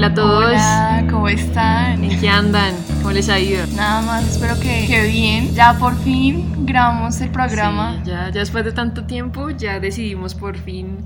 Hola a todos. Hola, ¿cómo están? ¿En qué andan? ¿Cómo les ha ido? Nada más, espero que, que bien. Ya por fin grabamos el programa. Sí, ya, ya después de tanto tiempo, ya decidimos por fin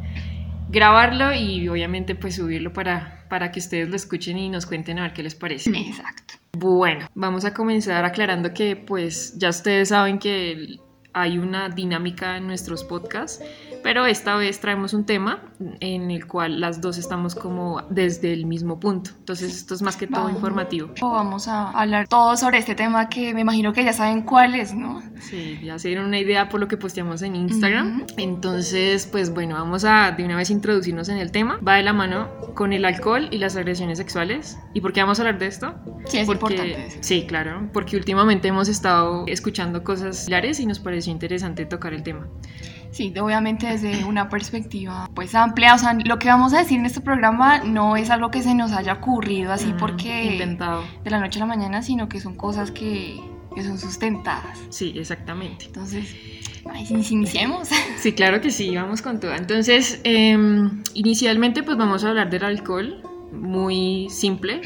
grabarlo y obviamente pues subirlo para, para que ustedes lo escuchen y nos cuenten a ver qué les parece. Exacto. Bueno, vamos a comenzar aclarando que pues ya ustedes saben que hay una dinámica en nuestros podcasts, pero esta vez traemos un tema en el cual las dos estamos como desde el mismo punto. Entonces esto es más que todo Vamos. informativo. Vamos a hablar todo sobre este tema que me imagino que ya saben cuál es, ¿no? Sí, ya se dieron una idea por lo que posteamos en Instagram. Ujú. Entonces, pues bueno, vamos a de una vez introducirnos en el tema. Va de la mano con el alcohol y las agresiones sexuales. ¿Y por qué vamos a hablar de esto? Sí, es Porque- importante. Sí, claro, porque últimamente hemos estado escuchando cosas similares y nos pareció interesante tocar el tema. Sí, obviamente desde una perspectiva pues amplia, o sea, lo que vamos a decir en este programa no es algo que se nos haya ocurrido así Mm, porque Inventado. de la noche a la mañana, sino que son cosas que, que son sustentadas. Sí, exactamente. Entonces, ay, iniciemos. Sí, claro que sí, vamos con todo. Entonces, em, inicialmente pues vamos a hablar del alcohol, muy simple.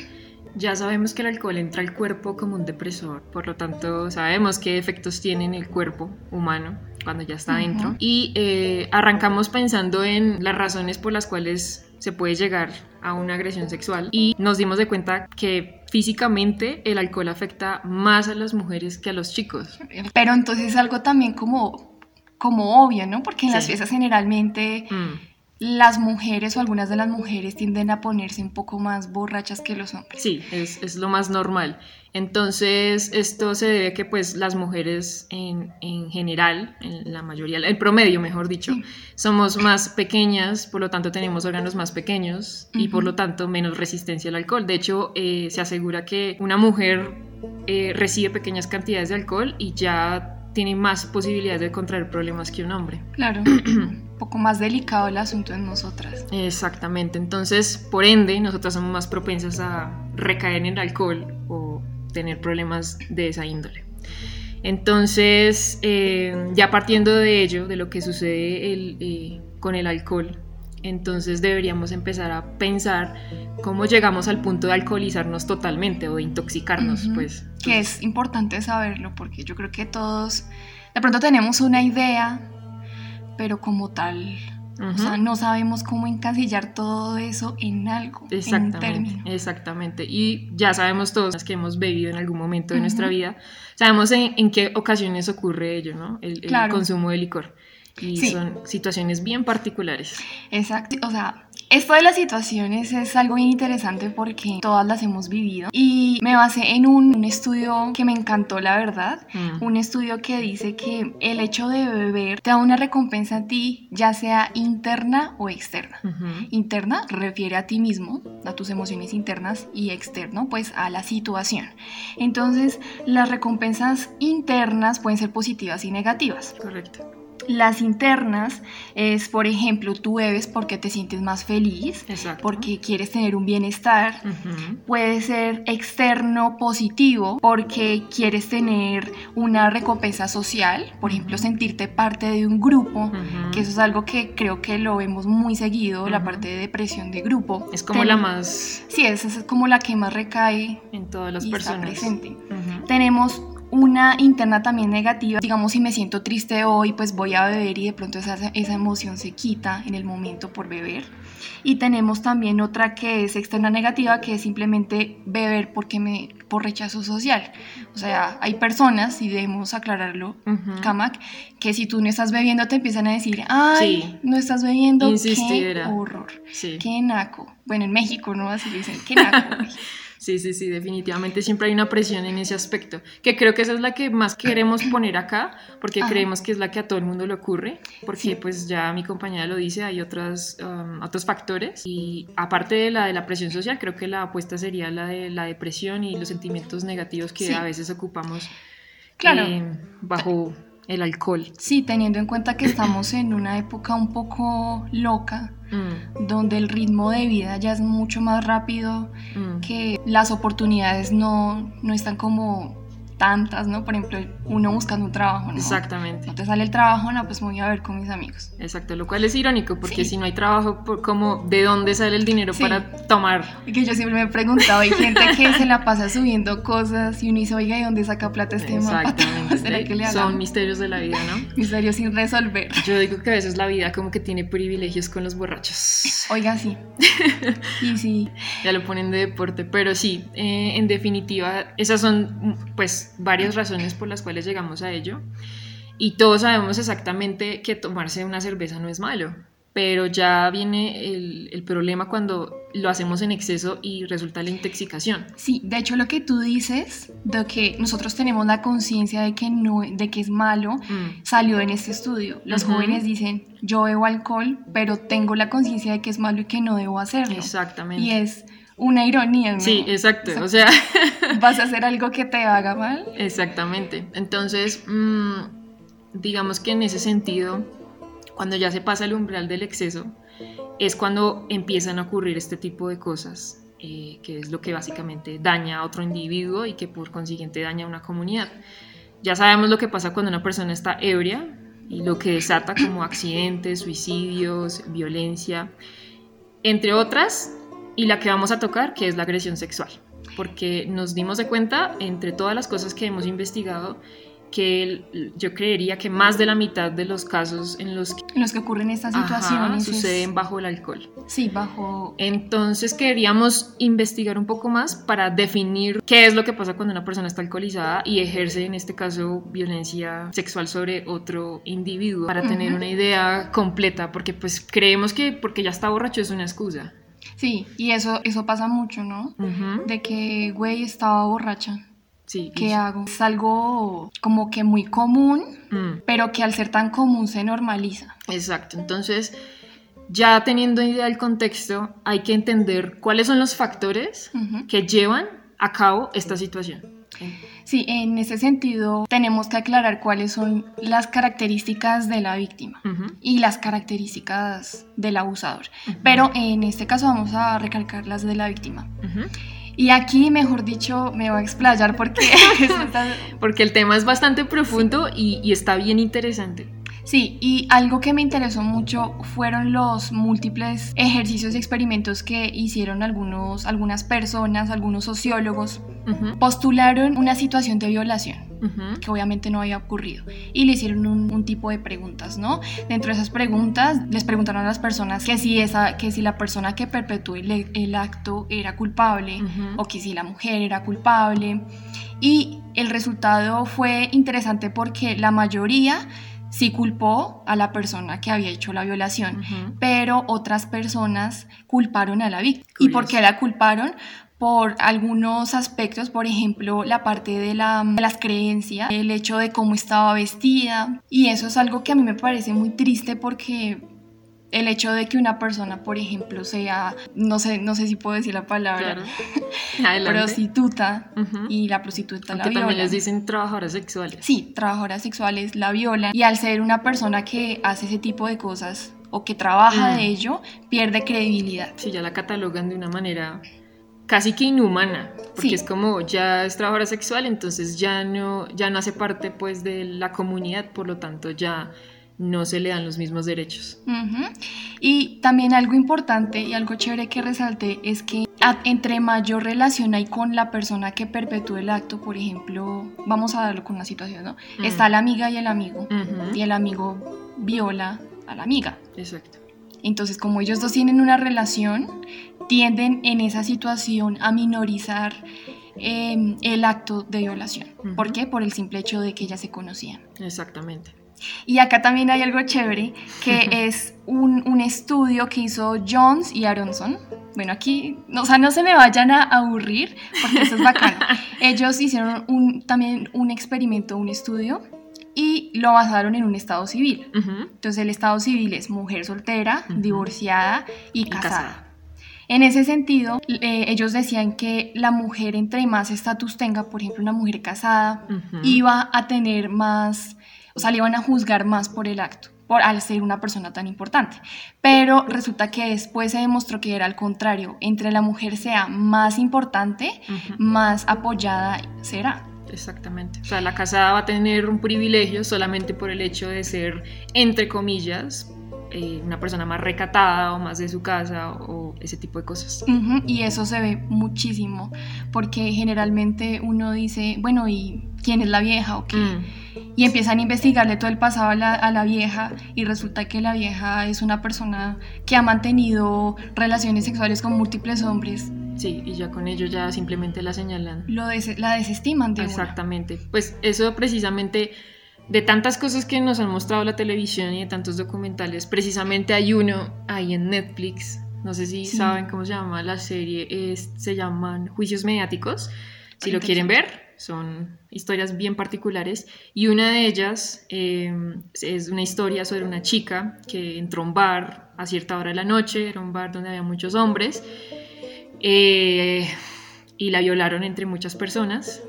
Ya sabemos que el alcohol entra al cuerpo como un depresor, por lo tanto sabemos qué efectos tiene en el cuerpo humano cuando ya está dentro. Y eh, arrancamos pensando en las razones por las cuales se puede llegar a una agresión sexual y nos dimos de cuenta que físicamente el alcohol afecta más a las mujeres que a los chicos. Pero entonces es algo también como, como obvio, ¿no? Porque en las fiestas generalmente Mm. Las mujeres o algunas de las mujeres tienden a ponerse un poco más borrachas que los hombres. Sí, es, es lo más normal. Entonces, esto se debe a que pues las mujeres en, en general, en la mayoría, el promedio mejor dicho, Sí. somos más pequeñas, por lo tanto tenemos órganos más pequeños y por lo tanto menos resistencia al alcohol. De hecho, eh, se asegura que una mujer eh, recibe pequeñas cantidades de alcohol y ya tiene más posibilidades de contraer problemas que un hombre. Claro, poco más delicado el asunto en nosotras. Exactamente, entonces por ende nosotras somos más propensas a recaer en el alcohol o tener problemas de esa índole. Entonces, eh, ya partiendo de ello, de lo que sucede el, eh, con el alcohol, entonces deberíamos empezar a pensar cómo llegamos al punto de alcoholizarnos totalmente o de intoxicarnos, pues. Que es importante saberlo porque yo creo que todos de pronto tenemos una idea, pero como tal, o sea, no sabemos cómo encasillar todo eso en algo, en un Exactamente, término. exactamente. Y ya sabemos todos las que hemos bebido en algún momento de nuestra vida, sabemos en, en qué ocasiones ocurre ello, ¿no? El, el Claro. consumo de licor. Y Sí. son situaciones bien particulares. Exacto, o sea, esto de las situaciones es algo bien interesante porque todas las hemos vivido y me basé en un, un estudio que me encantó, la verdad. Mm. Un estudio que dice que el hecho de beber te da una recompensa a ti, ya sea interna o externa. Ujú. Interna refiere a ti mismo, a tus emociones internas y externo, pues a la situación. Entonces, las recompensas internas pueden ser positivas y negativas. Correcto. Las internas es, por ejemplo, tú bebes porque te sientes más feliz, Exacto. porque quieres tener un bienestar. Puede ser externo positivo porque quieres tener una recompensa social, por ejemplo, sentirte parte de un grupo, Ujú. que eso es algo que creo que lo vemos muy seguido, la parte de depresión de grupo. Es como Ten- la más Sí, esa es como la que más recae en todas las y está personas. presente. Tenemos una interna también negativa. Digamos, si me siento triste hoy, pues voy a beber y de pronto esa, esa emoción se quita en el momento por beber. Y tenemos también otra que es externa negativa, que es simplemente beber porque me, por rechazo social. O sea, hay personas, y debemos aclararlo. Kamak, que si tú no estás bebiendo te empiezan a decir, ay, Sí. no estás bebiendo, Insistidera. qué horror, Sí. qué naco. Bueno, en México, ¿no? Así dicen, qué naco. Sí, sí, sí, definitivamente siempre hay una presión en ese aspecto, que creo que esa es la que más queremos poner acá, porque Ajá. creemos que es la que a todo el mundo le ocurre, porque Sí. pues ya mi compañera lo dice, hay otras, um, otros factores, y aparte de la de la presión social, creo que la apuesta sería la de la depresión y los sentimientos negativos que Sí. a veces ocupamos Claro. eh, bajo el alcohol. Sí, teniendo en cuenta que estamos en una época un poco loca, Mm, donde el ritmo de vida ya es mucho más rápido, mm. que las oportunidades no, no están como tantas, ¿no? Por ejemplo, uno buscando un trabajo, ¿no? Exactamente. No te sale el trabajo, no, pues me voy a ver con mis amigos. Exacto, lo cual es irónico porque Sí. si no hay trabajo, por- como ¿de dónde sale el dinero Sí. para tomar? Y que yo siempre me he preguntado, hay gente que se la pasa subiendo cosas y uno dice, oiga, ¿y dónde saca plata este? Exactamente. ¿Será que le Son misterios de la vida, ¿no? misterio sin resolver? Yo digo que a veces la vida como que tiene privilegios con los borrachos. Oiga, sí. Y sí, Ya lo ponen de deporte, pero sí, eh, en definitiva, esas son mm, pues varias razones por las cuales llegamos a ello. Y todos sabemos exactamente que tomarse una cerveza no es malo, pero ya viene el, el problema cuando lo hacemos en exceso y resulta la intoxicación. sí. De hecho, lo que tú dices, de que nosotros tenemos la conciencia de que no, de que es malo, Mm, salió en este estudio. Los jóvenes dicen, yo bebo alcohol, pero tengo la conciencia de que es malo y que no debo hacerlo. exactamente. Y es una ironía, ¿no? Sí, exacto. O sea, Vas a hacer algo que te haga mal. Exactamente. Entonces, mm, digamos que en ese sentido, cuando ya se pasa el umbral del exceso, es cuando empiezan a ocurrir este tipo de cosas, eh, que es lo que básicamente daña a otro individuo y que por consiguiente daña a una comunidad. Ya sabemos lo que pasa cuando una persona está ebria y lo que desata como accidentes, suicidios, violencia, entre otras, y la que vamos a tocar, que es la agresión sexual porque nos dimos de cuenta, entre todas las cosas que hemos investigado, que yo creería que más de la mitad de los casos en los que En los que ocurren estas ajá, situaciones. es- suceden bajo el alcohol. Sí, bajo... Entonces queríamos investigar un poco más para definir qué es lo que pasa cuando una persona está alcoholizada y ejerce en este caso violencia sexual sobre otro individuo para tener una idea completa, porque pues creemos que porque ya está borracho es una excusa. Sí, y eso, eso pasa mucho, ¿no? Ujú. De que, güey, estaba borracha. Sí. ¿Qué y- hago? Es algo como que muy común, Mm. pero que al ser tan común se normaliza. Exacto, entonces ya teniendo idea del contexto, hay que entender cuáles son los factores Ujú. que llevan a cabo esta situación. Sí, en ese sentido tenemos que aclarar cuáles son las características de la víctima y las características del abusador. Pero en este caso vamos a recalcar las de la víctima. Y aquí, mejor dicho, me voy a explayar porque Porque el tema es bastante profundo y, y está bien interesante. Sí, y algo que me interesó mucho fueron los múltiples ejercicios y experimentos que hicieron algunos, algunas personas, algunos sociólogos. Postularon una situación de violación, que obviamente no había ocurrido, y le hicieron un, un tipo de preguntas, ¿no? Dentro de esas preguntas les preguntaron a las personas que si, esa, que si la persona que perpetuó el, el acto era culpable o que si la mujer era culpable. Y el resultado fue interesante porque la mayoría sí culpó a la persona que había hecho la violación, pero otras personas culparon a la víctima. ¿Y por qué la culparon? Por algunos aspectos, por ejemplo, la parte de, la- de las creencias, el hecho de cómo estaba vestida. Y eso es algo que a mí me parece muy triste porque el hecho de que una persona, por ejemplo, sea, no sé, no sé si puedo decir la palabra, Claro. Prostituta y la prostituta la Aunque también viola. les dicen trabajadoras sexuales. Sí, trabajadoras sexuales la violan y al ser una persona que hace ese tipo de cosas o que trabaja Mm. de ello, pierde credibilidad. Sí, ya la catalogan de una manera casi que inhumana, porque Sí. es como ya es trabajadora sexual, entonces ya no, ya no hace parte pues de la comunidad, por lo tanto ya no se le dan los mismos derechos. Y también algo importante y algo chévere que resalté es que entre mayor relación hay con la persona que perpetuó el acto, por ejemplo, vamos a darlo con una situación, ¿no? Mm. Está la amiga y el amigo, y el amigo viola a la amiga. Exacto. Entonces, como ellos dos tienen una relación, tienden en esa situación a minorizar eh, el acto de violación. ¿Por qué? Por el simple hecho de que ellas se conocían. Exactamente. Y acá también hay algo chévere, que es un, un estudio que hizo Jones y Aronson. Bueno, aquí, no, o sea, no se me vayan a aburrir, porque eso es bacano. Ellos hicieron un, también un experimento, un estudio, y lo basaron en un estado civil. Ujú, Entonces el estado civil es mujer soltera, divorciada y, Y casada. casada. En ese sentido, eh, ellos decían que la mujer entre más estatus tenga, por ejemplo, una mujer casada, iba a tener más, o sea, le iban a juzgar más por el acto, por al ser una persona tan importante. Pero resulta que después se demostró que era al contrario, entre la mujer sea más importante, más apoyada será. Exactamente. O sea, la casada va a tener un privilegio solamente por el hecho de ser, entre comillas, eh, una persona más recatada o más de su casa o, ese tipo de cosas. Y eso se ve muchísimo, porque generalmente uno dice, bueno, ¿y quién es la vieja o qué? Mm. Y empiezan a investigarle todo el pasado a la, a la, vieja y resulta que la vieja es una persona que ha mantenido relaciones sexuales con múltiples hombres. Sí, y ya con ello ya simplemente la señalan. Lo la desestiman de Exactamente. Pues eso precisamente de tantas cosas que nos han mostrado la televisión y de tantos documentales, precisamente hay uno ahí en Netflix, no sé si saben cómo se llama la serie, es, se llaman Juicios Mediáticos, si lo quieren ver, son historias bien particulares y una de ellas eh, es una historia sobre una chica que entró a un bar a cierta hora de la noche, era un bar donde había muchos hombres eh, y la violaron entre muchas personas.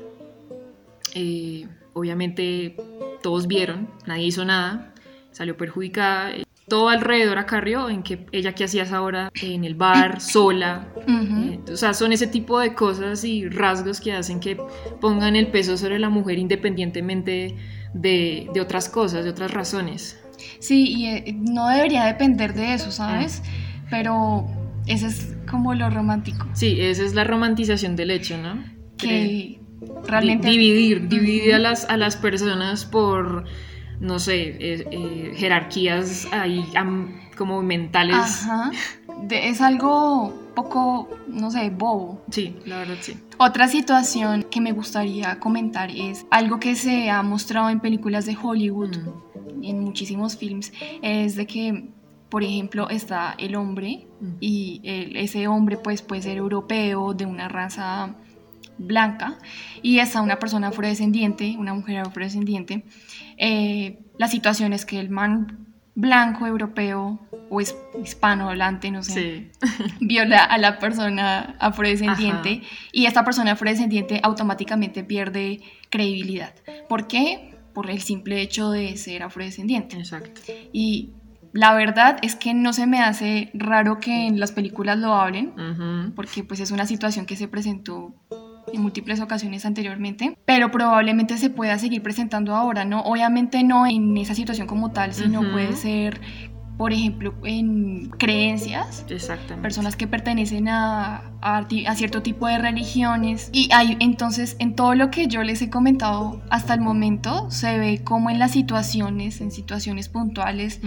Eh, obviamente todos vieron, nadie hizo nada, salió perjudicada. Todo alrededor acarrió en que ella que hacías ahora en el bar, sola. Eh, o sea, son ese tipo de cosas y rasgos que hacen que pongan el peso sobre la mujer independientemente de, de otras cosas, de otras razones. Sí, y eh, no debería depender de eso, ¿sabes? Ah. Pero ese es como lo romántico. Sí, esa es la romantización del hecho, ¿no? Que realmente... dividir, dividir a, las, a las personas por, no sé, eh, eh, jerarquías ahí como mentales. Ajá. es algo poco, no sé, bobo. Sí, la verdad sí. Otra situación que me gustaría comentar es algo que se ha mostrado en películas de Hollywood, mm. en muchísimos films, es de que, por ejemplo, está el hombre mm. y ese hombre pues puede ser europeo, de una raza blanca y está una persona afrodescendiente, una mujer afrodescendiente, eh, la situación es que el man blanco, europeo o es hispano hablante, no sé, viola a la persona afrodescendiente y esta persona afrodescendiente automáticamente pierde credibilidad. ¿Por qué? Por el simple hecho de ser afrodescendiente. Exacto. Y la verdad es que no se me hace raro que en las películas lo hablen, porque pues es una situación que se presentó en múltiples ocasiones anteriormente, pero probablemente se pueda seguir presentando ahora, ¿no? Obviamente no en esa situación como tal, sino puede ser por ejemplo, en creencias, Exactamente. personas que pertenecen a, a, cierto tipo de religiones. Y hay, entonces, en todo lo que yo les he comentado hasta el momento, se ve como en las situaciones, en situaciones puntuales,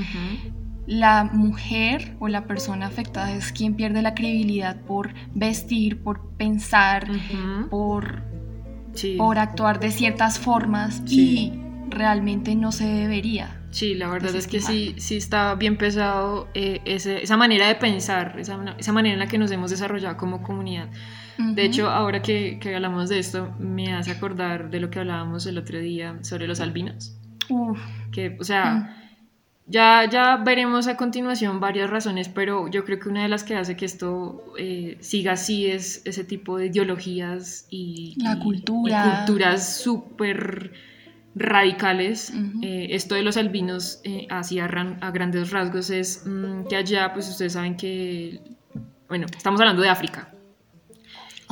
la mujer o la persona afectada es quien pierde la credibilidad por vestir, por pensar, por, por actuar de ciertas formas y realmente no se debería. Sí, la verdad es que sí, sí está bien pesado eh, esa manera de pensar, esa, manera en la que nos hemos desarrollado como comunidad. De hecho, ahora que, hablamos de esto, me hace acordar de lo que hablábamos el otro día sobre los albinos. Que, o sea, mm. Ya, ya veremos a continuación varias razones, pero yo creo que una de las que hace que esto eh, siga así es ese tipo de ideologías y, La cultura. culturas súper radicales. Eh, esto de los albinos, eh, así a, grandes rasgos, es mm, que allá, pues ustedes saben que, bueno, estamos hablando de África,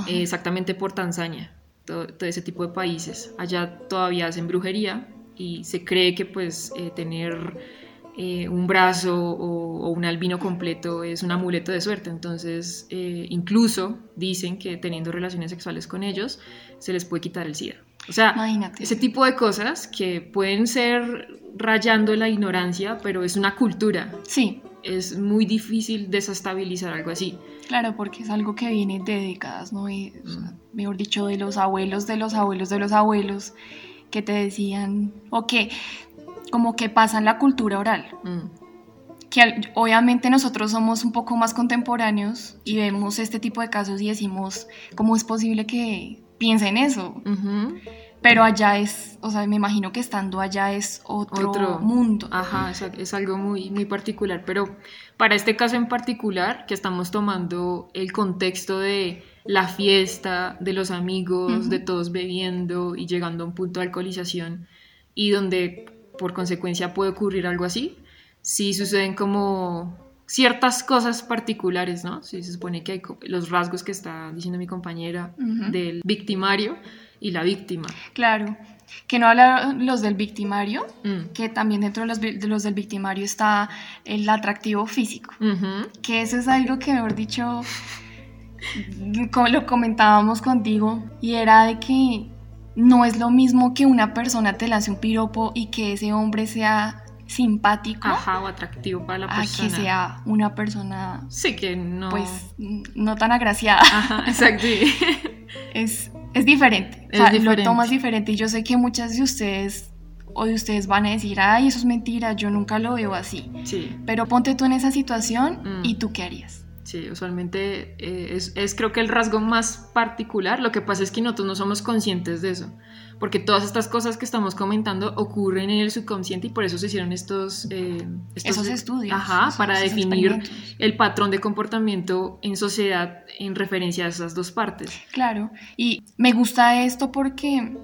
exactamente por Tanzania, todo, todo, ese tipo de países. Allá todavía hacen brujería y se cree que pues tener eh, un brazo o, un albino completo es un amuleto de suerte. Entonces, eh, incluso dicen que teniendo relaciones sexuales con ellos, se les puede quitar el SIDA. O sea, ese tipo de cosas que pueden ser rayando la ignorancia, pero es una cultura. Sí. Es muy difícil desestabilizar algo así. Claro, porque es algo que viene de décadas, ¿no? Y, mejor dicho, de los abuelos, de los abuelos, de los abuelos, que te decían, o que como que pasa en la cultura oral. Mm. Que obviamente nosotros somos un poco más contemporáneos y vemos este tipo de casos y decimos, ¿cómo es posible que piensen eso? Pero allá es, o sea, me imagino que estando allá es otro, mundo. Ajá, es, algo muy, muy particular. Pero para este caso en particular, que estamos tomando el contexto de la fiesta, de los amigos, de todos bebiendo y llegando a un punto de alcoholización, y donde por consecuencia puede ocurrir algo así, si suceden como ciertas cosas particulares, ¿no? Si se supone que hay los rasgos que está diciendo mi compañera del victimario, y la víctima. Claro, que no habla los del victimario, Mm. que también dentro de los, de los del victimario está el atractivo físico, que eso es algo que, mejor dicho, como lo comentábamos contigo, y era de que no es lo mismo que una persona te lance un piropo y que ese hombre sea simpático Ajá, o atractivo para la a persona. que sea una persona Sí, que no. pues no tan agraciada. Ajá, exacto. es, es diferente. Es o sea, diferente. Lo tomas diferente. Y yo sé que muchas de ustedes o de ustedes van a decir, ay, eso es mentira, yo nunca lo veo así. Sí, Pero ponte tú en esa situación Mm. y tú qué harías. Sí, usualmente eh, es, es creo que el rasgo más particular. Lo que pasa es que nosotros no somos conscientes de eso. Porque todas estas cosas que estamos comentando ocurren en el subconsciente y por eso se hicieron estos, eh, estos Esos estudios. Ajá, esos- para esos definir el patrón de comportamiento en sociedad en referencia a esas dos partes. Claro. Y me gusta esto porque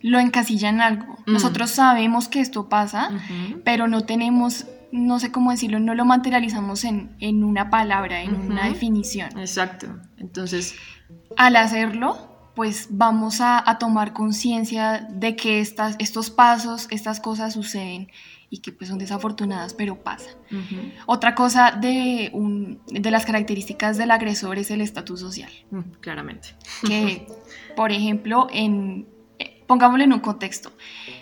lo encasilla en algo. Mm. Nosotros sabemos que esto pasa, pero no tenemos, no sé cómo decirlo, no lo materializamos en, en una palabra, en una definición. Exacto. Entonces, Al hacerlo, pues vamos a, a tomar conciencia de que estas, estos pasos, estas cosas suceden y que pues son desafortunadas, pero pasan. ujú, Otra cosa de, un- de las características del agresor es el estatus social, mm, claramente. que por ejemplo, en, eh, pongámoslo en un contexto,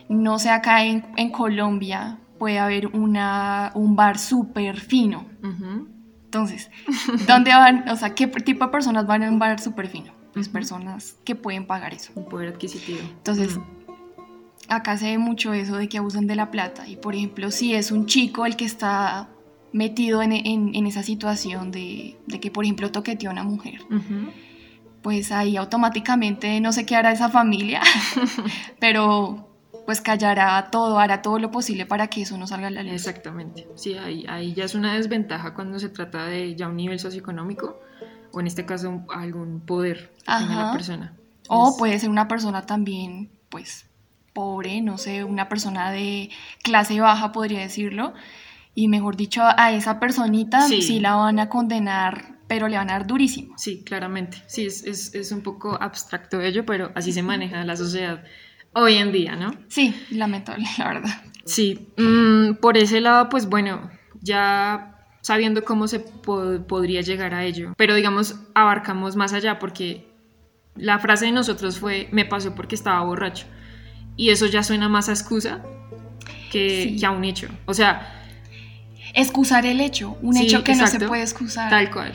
no sé, acá en, en Colombia puede haber una, un bar súper fino. Ujú, Entonces, ¿dónde van? O sea, ¿qué tipo de personas van a un bar súper fino? Pues Ujú. personas que pueden pagar eso. Un poder adquisitivo. Entonces, Mm, acá se ve mucho eso de que abusan de la plata. Y por ejemplo, si es un chico el que está metido en, en- en esa situación de, de que, por ejemplo, toqueteó a una mujer, pues ahí automáticamente no sé qué hará esa familia, pero pues callará todo, hará todo lo posible para que eso no salga a la luz. Exactamente. Sí, ahí, ahí ya es una desventaja cuando se trata de ya un nivel socioeconómico o en este caso algún poder que tenga la Ajá. persona. O puede ser una persona también, pues, pobre, no sé, una persona de clase baja, podría decirlo. Y mejor dicho, a esa personita Sí. sí, la van a condenar, pero le van a dar durísimo. Sí, claramente. Sí, es, es, es un poco abstracto ello, pero así se maneja la sociedad hoy en día, ¿no? Sí, lamentable, la verdad. Sí, mm, por ese lado, pues bueno, ya sabiendo cómo se po- podría llegar a ello, pero digamos, abarcamos más allá porque la frase de nosotros fue, me pasó porque estaba borracho. Y eso ya suena más a excusa que, Sí. que a un hecho. O sea, Excusar el hecho, un Sí, hecho que no se puede excusar. tal cual.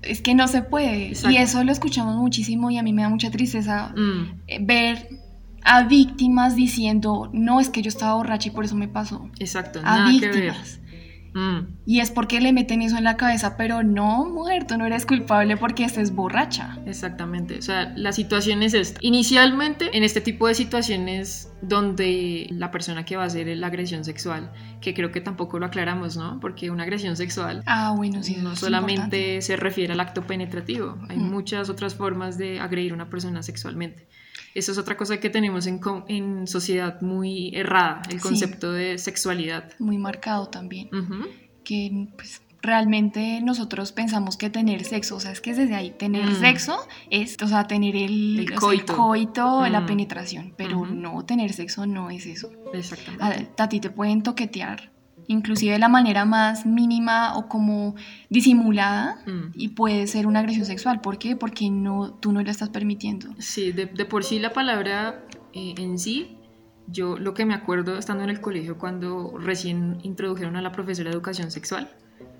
Es que no se puede. Exacto. Y eso lo escuchamos muchísimo y a mí me da mucha tristeza Mm, eh, ver a víctimas diciendo, no, es que yo estaba borracha y por eso me pasó. exacto, A nada que ver. víctimas. Mm, Y es porque le meten eso en la cabeza, pero no, mujer, tú no eres culpable porque estés borracha. Exactamente, o sea, la situación es esta. Inicialmente, en este tipo de situaciones donde la persona que va a hacer la agresión sexual, que creo que tampoco lo aclaramos, ¿no? Porque una agresión sexual Ah, bueno, sí. no solamente importante. se refiere al acto penetrativo, hay Ujú. muchas otras formas de agredir a una persona sexualmente. Eso es otra cosa que tenemos en, en sociedad muy errada, el Sí. concepto de sexualidad. Muy marcado también. Que pues realmente nosotros pensamos que tener sexo, o sea, es que desde ahí tener Mm. sexo es, o sea, tener el, El o sea, coito. la Mm. penetración, pero no tener sexo no es eso. Exactamente. A, a ti te pueden toquetear, inclusive de la manera más mínima o como disimulada. Mm. Y puede ser una agresión sexual. ¿Por qué? Porque no, tú no la estás permitiendo. Sí, de, de por sí la palabra eh, en sí, yo lo que me acuerdo estando en el colegio cuando recién introdujeron a la profesora de educación sexual,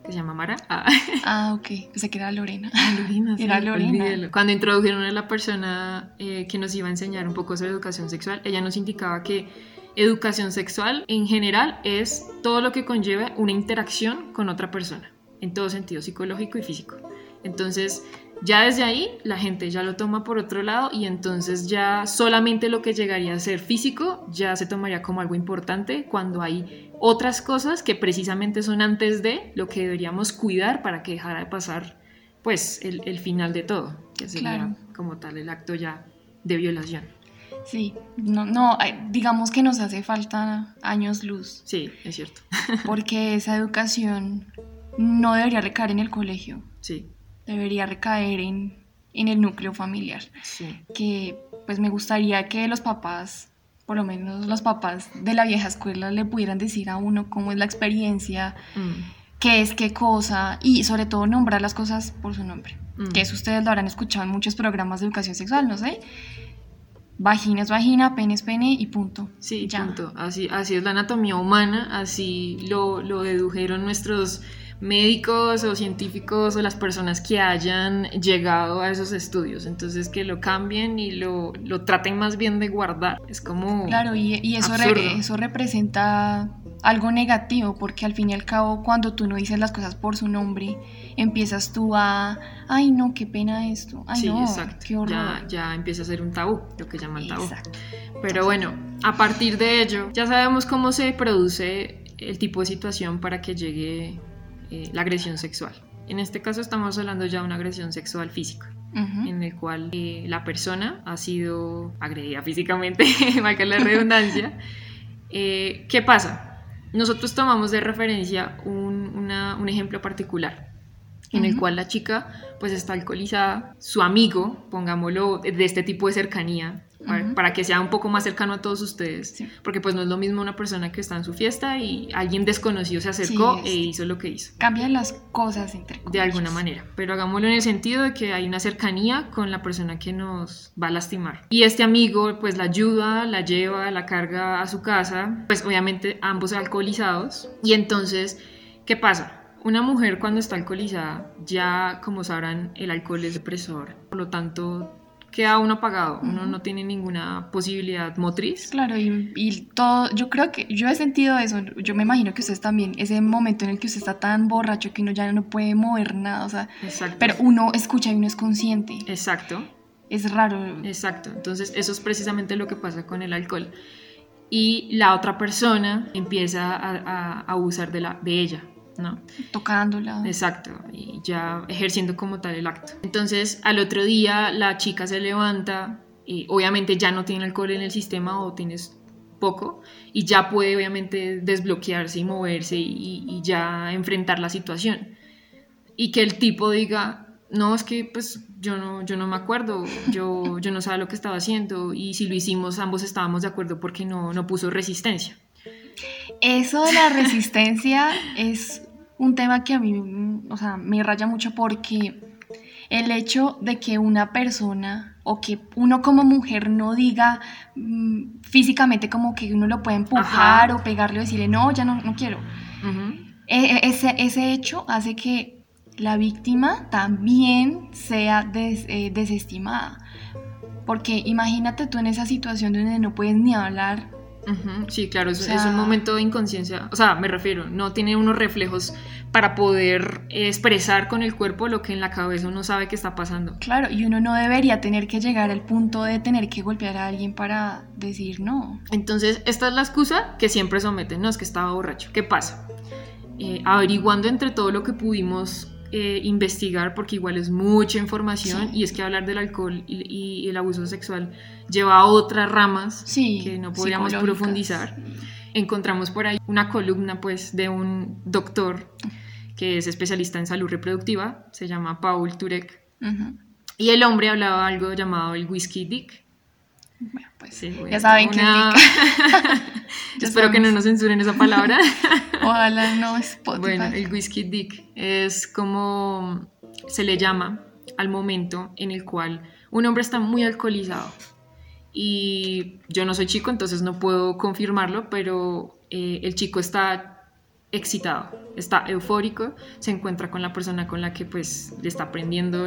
que se llama Mara. Ah, Ah, ok. Pensé que era Lorena. Lorena, sí, Era Lorena. Cuando introdujeron a la persona eh, que nos iba a enseñar un poco sobre educación sexual, ella nos indicaba que educación sexual en general es todo lo que conlleva una interacción con otra persona, en todo sentido psicológico y físico. Entonces, ya desde ahí la gente ya lo toma por otro lado y entonces ya solamente lo que llegaría a ser físico ya se tomaría como algo importante cuando hay otras cosas que precisamente son antes de lo que deberíamos cuidar para que dejara de pasar pues el, el final de todo, que sería Claro. como tal el acto ya de violación. Sí, no, no, digamos que nos hace falta años luz, Sí, es cierto. porque esa educación no debería recaer en el colegio, Sí, debería recaer en, en el núcleo familiar, sí. que pues me gustaría que los papás, por lo menos los papás de la vieja escuela, le pudieran decir a uno cómo es la experiencia, Mm, qué es qué cosa y sobre todo nombrar las cosas por su nombre. Mm. Que eso ustedes lo habrán escuchado en muchos programas de educación sexual, no sé. Vagina es vagina, pene es pene y punto. Sí, Ya. punto. Así, así es la anatomía humana, así lo, lo dedujeron nuestros médicos o científicos o las personas que hayan llegado a esos estudios. Entonces que lo cambien y lo, lo traten más bien de guardar. Es como... Claro, y, y eso, re- eso representa algo negativo, porque al fin y al cabo, cuando tú no dices las cosas por su nombre, empiezas tú a, ay no, qué pena esto, ay sí, no, exacto. qué horror. Ya, ya empieza a ser un tabú, lo que llaman tabú. Exacto. Pero bueno, a partir de ello, ya sabemos cómo se produce el tipo de situación para que llegue eh, la agresión sexual. En este caso estamos hablando ya de una agresión sexual física, en el cual eh, la persona ha sido agredida físicamente, valga la redundancia. Eh, ¿Qué pasa? Nosotros tomamos de referencia un, una- un ejemplo particular en el cual la chica pues está alcoholizada, su amigo, pongámoslo, de este tipo de cercanía, para, que sea un poco más cercano a todos ustedes, Sí. porque pues no es lo mismo una persona que está en su fiesta y alguien desconocido se acercó Sí, e hizo lo que hizo. Cambian las cosas entre De comillas. alguna manera, pero hagámoslo en el sentido de que hay una cercanía con la persona que nos va a lastimar. Y este amigo pues la ayuda, la lleva, la carga a su casa, pues obviamente ambos alcoholizados. Y entonces, ¿qué pasa? Una mujer cuando está alcoholizada, ya como sabrán, el alcohol es depresor, por lo tanto queda uno apagado, uno no tiene ninguna posibilidad motriz. Claro, y, y todo, yo creo que yo he sentido eso, yo me imagino que ustedes también, ese momento en el que usted está tan borracho que uno ya no puede mover nada, o sea, Exacto. pero uno escucha y uno es consciente, Exacto. es raro. Exacto, entonces eso es precisamente lo que pasa con el alcohol. Y la otra persona empieza a, a- a abusar de, la, de ella, ¿no? tocándola. Exacto, y ya ejerciendo como tal el acto. Entonces al otro día la chica se levanta, y obviamente ya no tiene alcohol en el sistema o tienes poco, y ya puede obviamente desbloquearse y moverse y, y ya enfrentar la situación. Y que el tipo diga, no, es que pues yo no, yo no me acuerdo, yo, yo no sabía lo que estaba haciendo y si lo hicimos ambos estábamos de acuerdo porque no, no puso resistencia. Eso de la resistencia es un tema que a mí, o sea, me raya mucho porque el hecho de que una persona o que uno como mujer no diga mm, físicamente como que uno lo puede empujar Ajá. o pegarle o decirle, no, ya no, no quiero. E- e- ese, ese hecho hace que la víctima también sea des- eh, desestimada. Porque imagínate tú en esa situación donde no puedes ni hablar. Sí, claro, es, O sea- es un momento de inconsciencia, o sea, me refiero, no tiene unos reflejos para poder expresar con el cuerpo lo que en la cabeza uno sabe que está pasando. Claro, y uno no debería tener que llegar al punto de tener que golpear a alguien para decir no. Entonces, esta es la excusa que siempre someten, no es que estaba borracho. ¿Qué pasa? Eh, averiguando entre todo lo que pudimos eh, investigar, porque igual es mucha información, Sí. y es que hablar del alcohol y, y el abuso sexual lleva a otras ramas Sí. que no podríamos profundizar. Encontramos por ahí una columna pues de un doctor que es especialista en salud reproductiva, se llama Paul Turek, y el hombre hablaba algo llamado el whisky dick. Bueno, pues Sí, bueno, ya saben que una- Ya Espero que no nos censuren esa palabra. Ojalá no Spotify. Bueno, el whisky dick es como se le llama al momento en el cual un hombre está muy alcoholizado. Y yo no soy chico, entonces no puedo confirmarlo, pero eh, el chico está excitado, está eufórico, se encuentra con la persona con la que pues le está prendiendo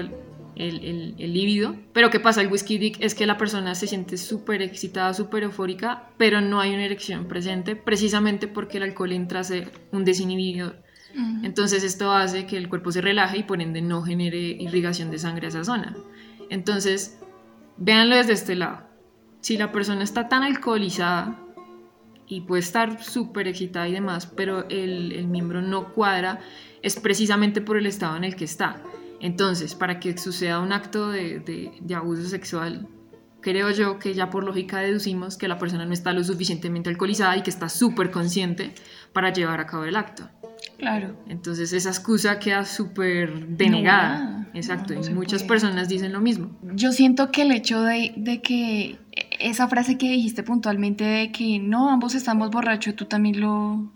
el, el, el líbido. Pero ¿qué pasa? El whisky dick es que la persona se siente súper excitada, súper eufórica, pero no hay una erección presente, precisamente porque el alcohol entra a ser un desinhibidor. Entonces esto hace que el cuerpo se relaje y por ende no genere irrigación de sangre a esa zona. Entonces, véanlo desde este lado. Si la persona está tan alcoholizada y puede estar súper excitada y demás, pero el, el miembro no cuadra, es precisamente por el estado en el que está. Entonces, para que suceda un acto de, de- de abuso sexual, creo yo que ya por lógica deducimos que la persona no está lo suficientemente alcoholizada y que está súper consciente para llevar a cabo el acto. Claro. Entonces esa excusa queda súper denegada. Exacto, No, no y muchas puede. personas dicen lo mismo. Yo siento que el hecho de, de que esa frase que dijiste puntualmente de que no, ambos estamos borrachos, tú también lo,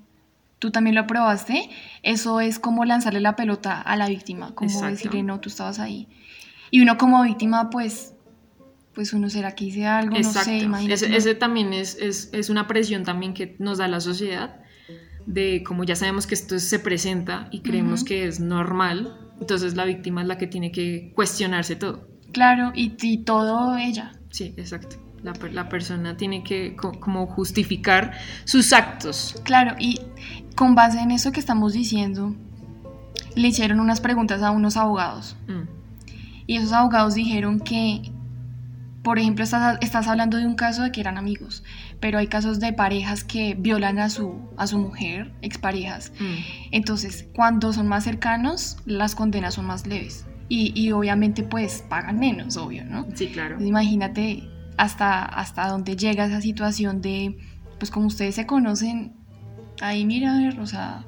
tú también lo aprobaste, eso es como lanzarle la pelota a la víctima, como Exacto. decirle no, tú estabas ahí. Y uno como víctima, pues, pues uno será que hice algo, Exacto. no sé, ese, ese también es, es, es una presión también que nos da la sociedad de como ya sabemos que esto se presenta y creemos Ujú. que es normal, entonces la víctima es la que tiene que cuestionarse todo. Claro, y, y todo ella. Sí, exacto. La, la persona tiene que co- como justificar sus actos. Claro, y con base en eso que estamos diciendo, le hicieron unas preguntas a unos abogados. Mm, Y esos abogados dijeron que, por ejemplo, estás, estás hablando de un caso de que eran amigos, pero hay casos de parejas que violan a su, a su mujer, exparejas. mm. Entonces, cuando son más cercanos, las condenas son más leves. Y, y obviamente, pues, pagan menos, obvio, ¿no? Sí, claro. Entonces, imagínate hasta, hasta dónde llega esa situación de, pues, como ustedes se conocen, ahí mira, o sea,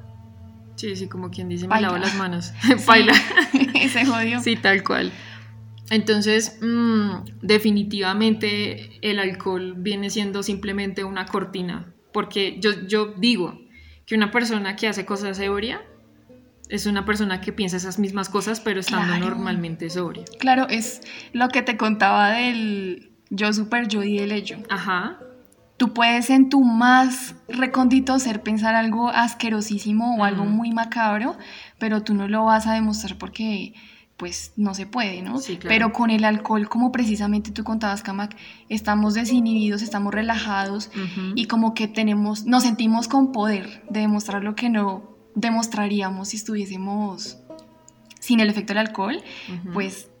Sí, sí, como quien dice, me Paila. lavo las manos. Paila. se jodió. Sí, tal cual. Entonces, mm, definitivamente el alcohol viene siendo simplemente una cortina, porque yo, yo digo que una persona que hace cosas ebria es una persona que piensa esas mismas cosas, pero estando Claro. normalmente sobria. Claro, es lo que te contaba del yo super yo y el ello. Ajá, Tú puedes en tu más recóndito ser pensar algo asquerosísimo o algo muy macabro, pero tú no lo vas a demostrar porque pues no se puede, ¿no? Sí, claro. Pero con el alcohol, como precisamente tú contabas, Kamak, estamos desinhibidos, estamos relajados y como que tenemos, nos sentimos con poder de demostrar lo que no demostraríamos si estuviésemos sin el efecto del alcohol, pues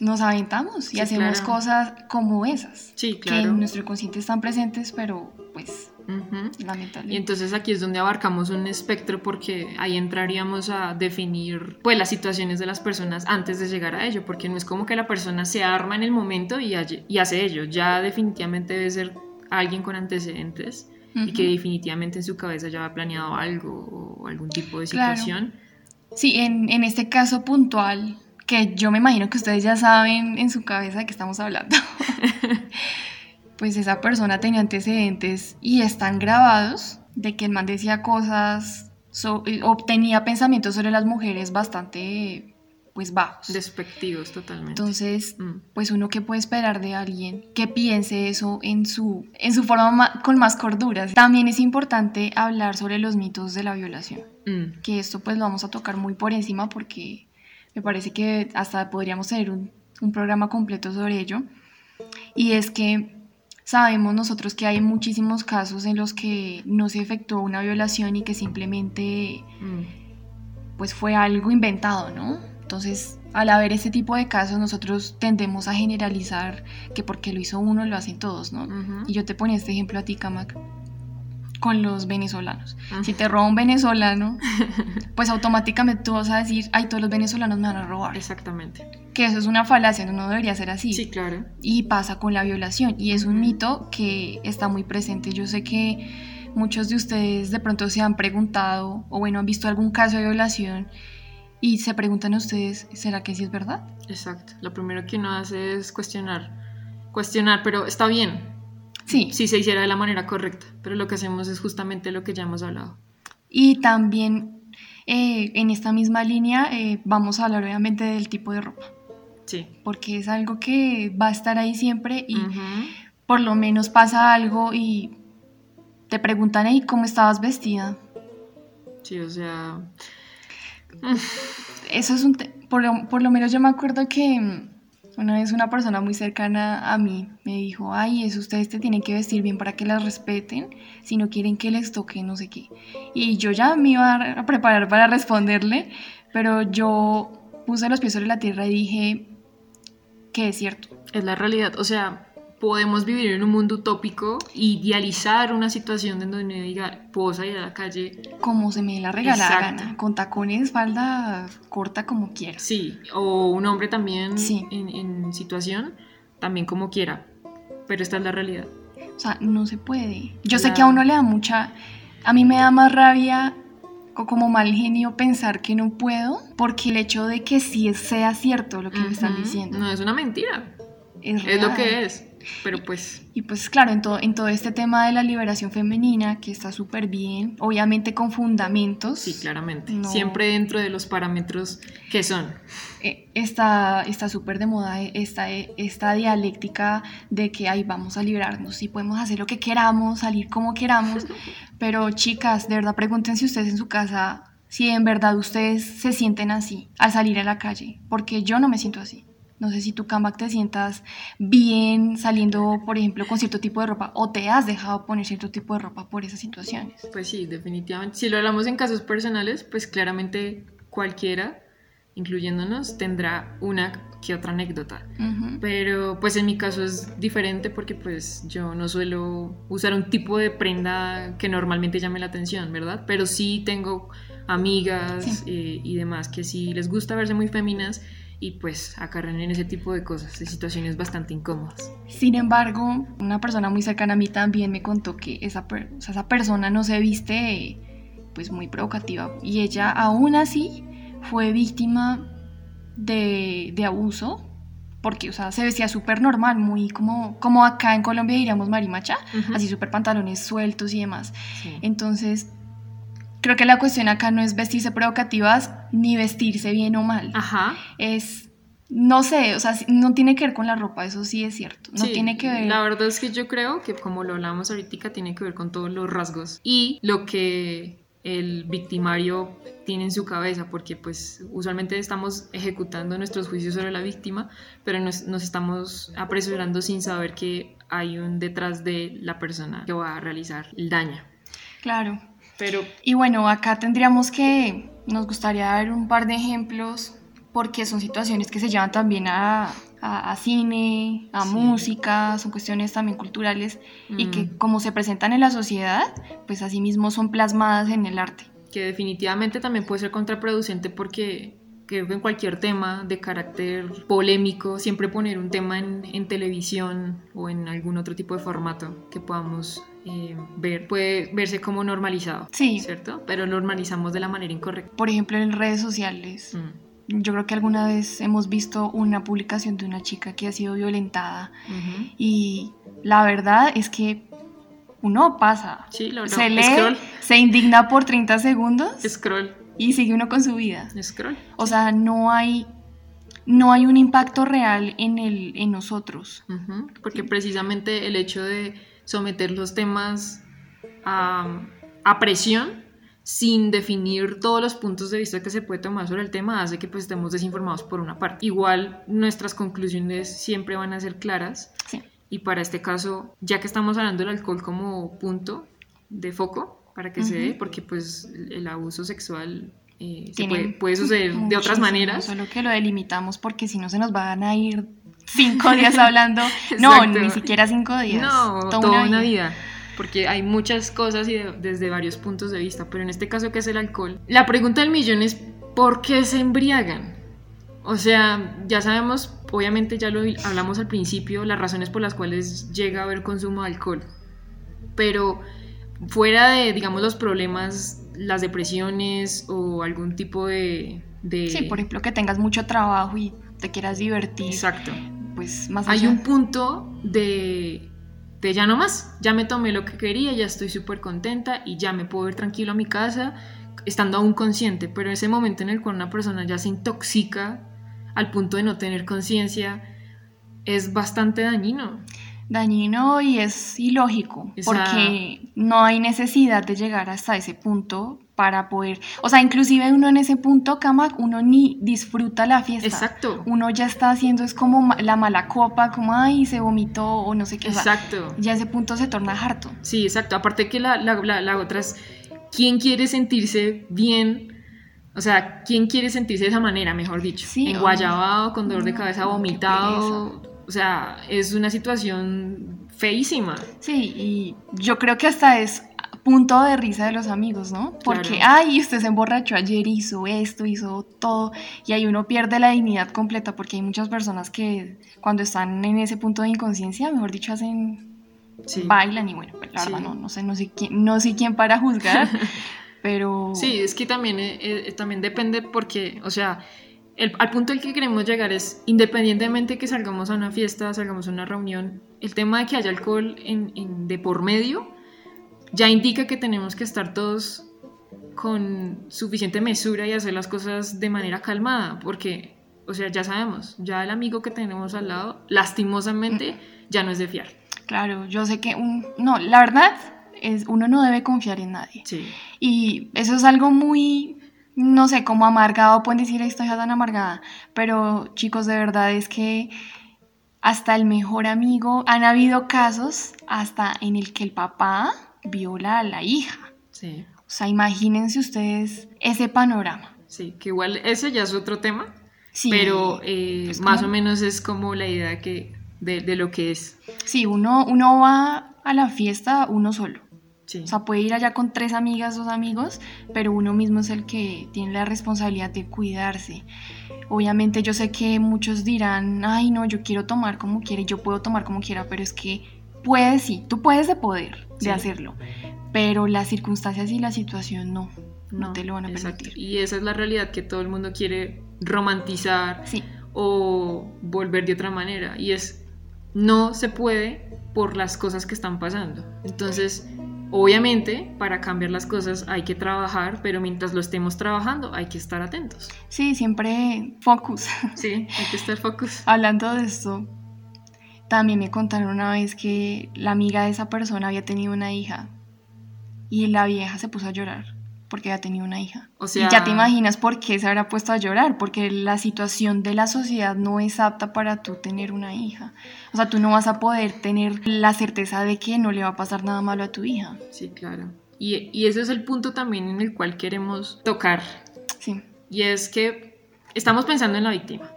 nos aventamos y Sí, hacemos claro. cosas como esas, Sí, que claro. en nuestro consciente están presentes, pero pues Ujú. Y lamentablemente. entonces aquí es donde abarcamos un espectro porque ahí entraríamos a definir pues las situaciones de las personas antes de llegar a ello, porque no es como que la persona se arma en el momento y, y hace ello, ya definitivamente debe ser alguien con antecedentes y que definitivamente en su cabeza ya ha planeado algo o algún tipo de Claro. situación. Sí, en, en este caso puntual, que yo me imagino que ustedes ya saben en su cabeza de qué estamos hablando, pues esa persona tenía antecedentes y están grabados de que el man decía cosas, so- o tenía pensamientos sobre las mujeres bastante, pues bajos. Despectivos totalmente. Entonces, Mm, pues uno que puede esperar de alguien que piense eso en su, en su forma ma- con más cordura. También es importante hablar sobre los mitos de la violación mm, que esto pues lo vamos a tocar muy por encima porque me parece que hasta podríamos tener un, un programa completo sobre ello. Y es que sabemos nosotros que hay muchísimos casos en los que no se efectuó una violación y que simplemente mm. pues fue algo inventado, ¿no? Entonces, al haber este tipo de casos, nosotros tendemos a generalizar que porque lo hizo uno, lo hacen todos, ¿no? Y yo te ponía este ejemplo a ti, Kamak, con los venezolanos. Ujú. Si te roba un venezolano, pues automáticamente tú vas a decir, ay, todos los venezolanos me van a robar. Exactamente. Que eso es una falacia, no debería ser así. Sí, claro. Y pasa con la violación. Y es un mito que está muy presente. Yo sé que muchos de ustedes de pronto se han preguntado, o bueno, han visto algún caso de violación y se preguntan a ustedes, ¿será que sí es verdad? Exacto. Lo primero que uno hace es cuestionar. Cuestionar, pero está bien, Sí. si se hiciera de la manera correcta, pero lo que hacemos es justamente lo que ya hemos hablado. Y también eh, en esta misma línea eh, vamos a hablar obviamente del tipo de ropa. Sí. porque es algo que va a estar ahí siempre y por lo menos pasa algo y te preguntan, ¿y cómo estabas vestida? Sí, o sea, Eso es un... por, lo, por lo menos yo me acuerdo que una vez una persona muy cercana a mí me dijo, ay, eso ustedes te tienen que vestir bien para que las respeten, si no quieren que les toque no sé qué. Y yo ya me iba a preparar para responderle, pero yo puse los pies sobre la tierra y dije que es cierto. es la realidad. O sea, podemos vivir en un mundo utópico, idealizar una situación en donde uno diga, puedo salir a la calle, como se me dé la regalada gana, con tacones, falda corta como quieras. sí, o un hombre también Sí. en, en situación, también como quiera, pero esta es la realidad. O sea, no se puede. Yo sé Claro. que a uno le da mucha, a mí me da más rabia como mal genio pensar que no puedo, porque el hecho de que sí sea cierto lo que me están diciendo No, es una mentira. es, Es lo que es. Pero pues, Y pues claro, en todo, en todo este tema de la liberación femenina, que está súper bien, obviamente con fundamentos, sí, claramente. No. Siempre dentro de los parámetros que son. eh, está está súper de moda eh, esta, eh, esta dialéctica de que ahí vamos a liberarnos y podemos hacer lo que queramos, salir como queramos, pero chicas, de verdad pregúntense ustedes en su casa si en verdad ustedes se sienten así al salir a la calle, porque yo no me siento así. No sé si tú, Kambak, te sientas bien saliendo, por ejemplo, con cierto tipo de ropa o te has dejado poner cierto tipo de ropa por esas situaciones. Pues sí, definitivamente. Si lo hablamos en casos personales, pues claramente cualquiera, incluyéndonos, tendrá una que otra anécdota. Ujú. Pero pues en mi caso es diferente porque pues yo no suelo usar un tipo de prenda que normalmente llame la atención, ¿verdad? Pero sí tengo amigas Sí. eh, y demás que sí les gusta verse muy féminas y pues acarrean en ese tipo de cosas, de situaciones bastante incómodas. Sin embargo, una persona muy cercana a mí también me contó que esa, per- o sea, esa persona no se viste pues muy provocativa y ella aún así fue víctima de, de abuso porque o sea, se vestía súper normal, muy como, como acá en Colombia diríamos marimacha, Ujú. así súper pantalones sueltos y demás. Sí. Entonces, creo que la cuestión acá no es vestirse provocativas ni vestirse bien o mal. Ajá. Es, no sé, o sea, no tiene que ver con la ropa, eso sí es cierto. No Sí, tiene que ver. La verdad es que yo creo que como lo hablamos ahorita, tiene que ver con todos los rasgos y lo que el victimario tiene en su cabeza, porque pues usualmente estamos ejecutando nuestros juicios sobre la víctima, pero nos, nos estamos apresurando sin saber que hay un detrás de la persona que va a realizar el daño. Claro. Pero Y bueno, acá tendríamos que, nos gustaría dar un par de ejemplos porque son situaciones que se llevan también a, a- a cine, a Sí. música, son cuestiones también culturales y Mm. que como se presentan en la sociedad, pues asimismo son plasmadas en el arte. que definitivamente también puede ser contraproducente porque creo que en cualquier tema de carácter polémico, siempre poner un tema en, en televisión o en algún otro tipo de formato que podamos eh, ver puede verse como normalizado, Sí. ¿cierto? Pero lo normalizamos de la manera incorrecta. Por ejemplo, en redes sociales. Mm. Yo creo que alguna vez hemos visto una publicación de una chica que ha sido violentada Ujú. y la verdad es que uno pasa, Sí, lo, lo- se lee, Scroll, se indigna por 30 segundos scroll, y sigue uno con su vida. scroll. O sea, no hay, no hay un impacto real en, el, en nosotros. Ujú, Porque precisamente el hecho de someter los temas a, a presión sin definir todos los puntos de vista que se puede tomar sobre el tema hace que pues estemos desinformados por una parte. Igual nuestras conclusiones siempre van a ser claras Sí. y para este caso, ya que estamos hablando del alcohol como punto de foco para que se dé, porque pues el abuso sexual eh, se puede, puede suceder de otras maneras. Solo que lo delimitamos porque si no se nos van a ir cinco días hablando. no, ni siquiera cinco días. No, toda toda, una, vida. Porque hay muchas cosas y de- desde varios puntos de vista, pero en este caso que es el alcohol, la pregunta del millón es ¿por qué se embriagan? O sea, ya sabemos, obviamente ya lo hablamos al principio, las razones por las cuales llega a haber consumo de alcohol. Pero fuera de, digamos, los problemas, las depresiones o algún tipo de... de- Sí, por ejemplo, que tengas mucho trabajo y te quieras divertir. Exacto. Pues más hay un punto de, de ya no más, ya me tomé lo que quería, ya estoy súper contenta y ya me puedo ir tranquilo a mi casa, estando aún consciente, pero ese momento en el cual una persona ya se intoxica al punto de no tener conciencia es bastante dañino. Dañino y es ilógico, Esa- porque no hay necesidad de llegar hasta ese punto para poder, o sea, inclusive uno en ese punto, Kamak, uno ni disfruta la fiesta. Exacto, Uno ya está haciendo es como la mala copa, como ay, se vomitó o no sé qué. o sea, exacto. ya ese punto se torna harto. Sí, exacto. Aparte que la, la, la- la otra es, ¿quién quiere sentirse bien? O sea, ¿quién quiere sentirse de esa manera, mejor dicho? Sí, Enguayabado, con dolor de cabeza, vomitado. O sea, es una situación feísima. Sí, y yo creo que hasta es punto de risa de los amigos, ¿no? Porque, Claro. ay, usted se emborrachó ayer, hizo esto, hizo todo, y ahí uno pierde la dignidad completa, porque hay muchas personas que cuando están en ese punto de inconsciencia, mejor dicho, hacen, Sí. bailan y bueno, pues, la verdad Sí. no, no sé, no sé quién, no sé quién para juzgar, pero... Sí, es que también, eh, eh, también depende porque, o sea, el, al punto al que queremos llegar es, independientemente que salgamos a una fiesta, salgamos a una reunión, el tema de que haya alcohol en, en- de por medio ya indica que tenemos que estar todos con suficiente mesura y hacer las cosas de manera calmada, porque, o sea, ya sabemos, ya el amigo que tenemos al lado, lastimosamente, ya no es de fiar. Claro, yo sé que un... No, la verdad es uno no debe confiar en nadie. Sí, Y eso es algo muy, no sé, como amargado, pueden decir hija tan amargada, pero chicos, de verdad es que hasta el mejor amigo, han habido casos hasta en el que el papá viola a la hija. sí, O sea, imagínense ustedes ese panorama. sí, que igual ese ya es otro tema, Sí, pero eh, es más como- o menos es como la idea que, de, de lo que es. sí uno, uno va a la fiesta uno solo. Sí. O sea, puede ir allá con tres amigas, dos amigos, pero uno mismo es el que tiene la responsabilidad de cuidarse. Obviamente yo sé que muchos dirán, ay no, yo quiero tomar como quiera yo puedo tomar como quiera, pero es que puedes, sí, tú puedes de poder de Sí. hacerlo, pero las circunstancias y la situación no, no, te lo van a exacto. permitir. Y esa es la realidad que todo el mundo quiere romantizar Sí, o volver de otra manera. Y es, no se puede por las cosas que están pasando. Entonces, obviamente, para cambiar las cosas hay que trabajar, pero mientras lo estemos trabajando hay que estar atentos. sí, siempre focus. Sí, hay que estar focus. Hablando de esto, también me contaron una vez que la amiga de esa persona había tenido una hija y la vieja se puso a llorar porque había tenido una hija. O sea- y ya te imaginas por qué se habrá puesto a llorar, porque la situación de la sociedad no es apta para tú tener una hija. O sea, tú no vas a poder tener la certeza de que no le va a pasar nada malo a tu hija. Sí, claro. Y, y ese es el punto también en el cual queremos tocar. Sí, Y es que estamos pensando en la víctima.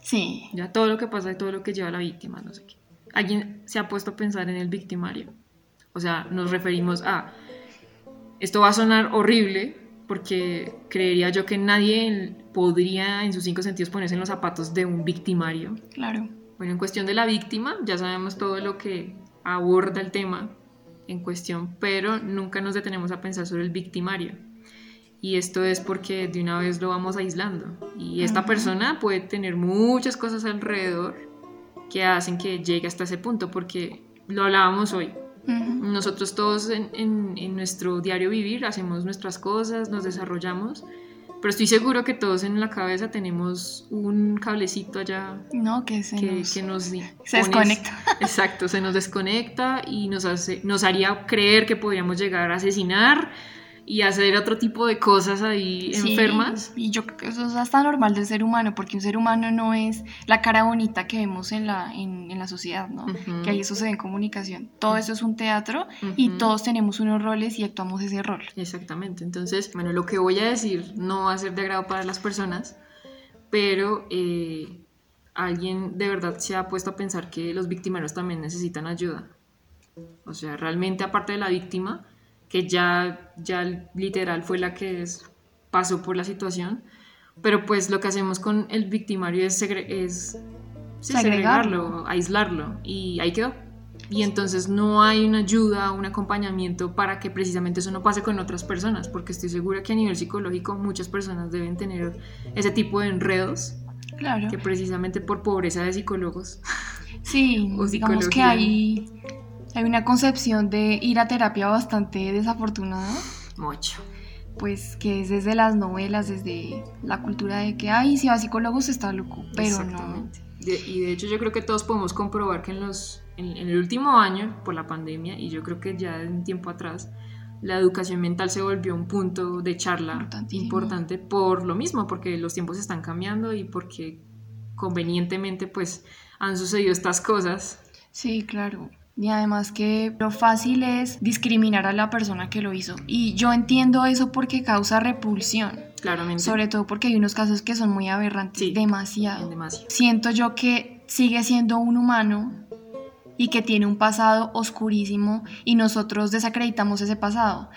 sí. Ya todo lo que pasa y todo lo que lleva a la víctima, no sé qué. ¿Alguien se ha puesto a pensar en el victimario? O sea, nos referimos a... Esto va a sonar horrible porque creería yo que nadie podría en sus cinco sentidos ponerse en los zapatos de un victimario. Claro. Bueno, en cuestión de la víctima, ya sabemos todo lo que aborda el tema en cuestión, pero nunca nos detenemos a pensar sobre el victimario. Y esto es porque de una vez lo vamos aislando. Y esta Ujú. persona puede tener muchas cosas alrededor que hacen que llegue hasta ese punto, porque lo hablábamos hoy. Nosotros todos en, en- en nuestro diario vivir hacemos nuestras cosas, nos desarrollamos, pero estoy seguro que todos en la cabeza tenemos un cablecito allá No, que se que, nos, que nos se pone- desconecta. Exacto, se nos desconecta y nos, hace, nos haría creer que podríamos llegar a asesinar y hacer otro tipo de cosas ahí Sí, enfermas. Y yo creo que eso es hasta normal del ser humano, porque un ser humano no es la cara bonita que vemos en la, en, en la sociedad, ¿no? Ujú. Que ahí eso se ve en comunicación. Todo eso es un teatro y todos tenemos unos roles y actuamos ese rol. Exactamente, entonces, bueno, lo que voy a decir no va a ser de agrado para las personas, pero eh, alguien de verdad se ha puesto a pensar que los victimarios también necesitan ayuda. O sea, realmente aparte de la víctima, que ya, ya literal fue la que es- pasó por la situación, pero pues lo que hacemos con el victimario es, segre- es sí, Segregarlo. aislarlo, y ahí quedó. Y entonces no hay una ayuda, un acompañamiento para que precisamente eso no pase con otras personas, porque estoy segura que a nivel psicológico muchas personas deben tener ese tipo de enredos, Claro. que precisamente por pobreza de psicólogos. Sí, o digamos que hay, hay una concepción de ir a terapia bastante desafortunada, Mucho. pues que es desde las novelas, desde la cultura de que, ay, si va a psicólogos está loco, pero no. De- y de hecho yo creo que todos podemos comprobar que en, los, en, en el último año, por la pandemia, y yo creo que ya de un tiempo atrás, la educación mental se volvió un punto de charla importante por lo mismo, porque los tiempos están cambiando y porque convenientemente pues han sucedido estas cosas. Sí, claro. Y además que lo fácil es discriminar a la persona que lo hizo. Y yo entiendo eso porque causa repulsión. Claramente. Sobre todo porque hay unos casos que son muy aberrantes, Sí. demasiado. en demasiado. Siento yo que sigue siendo un humano y que tiene un pasado oscurísimo y nosotros desacreditamos ese pasado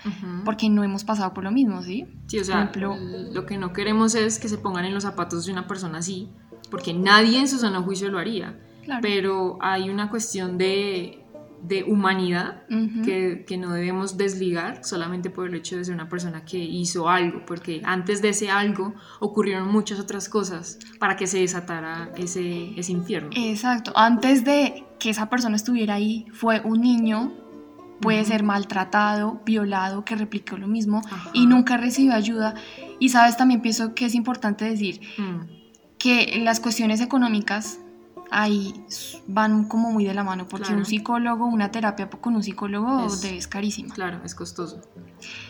porque no hemos pasado por lo mismo, ¿sí? Sí, o sea, ejemplo- lo que no queremos es que se pongan en los zapatos de una persona así, porque nadie en su sano juicio lo haría. Claro. Pero hay una cuestión de, de humanidad que, que no debemos desligar solamente por el hecho de ser una persona que hizo algo, porque antes de ese algo ocurrieron muchas otras cosas para que se desatara ese, ese infierno. Exacto. Antes de que esa persona estuviera ahí, fue un niño, puede ser maltratado, violado, que replicó lo mismo Ajá. y nunca recibió ayuda. Y sabes, también pienso que es importante decir Mm, que las cuestiones económicas ahí van como muy de la mano, porque Claro. un psicólogo, una terapia con un psicólogo Es- es, carísima. claro, es costoso.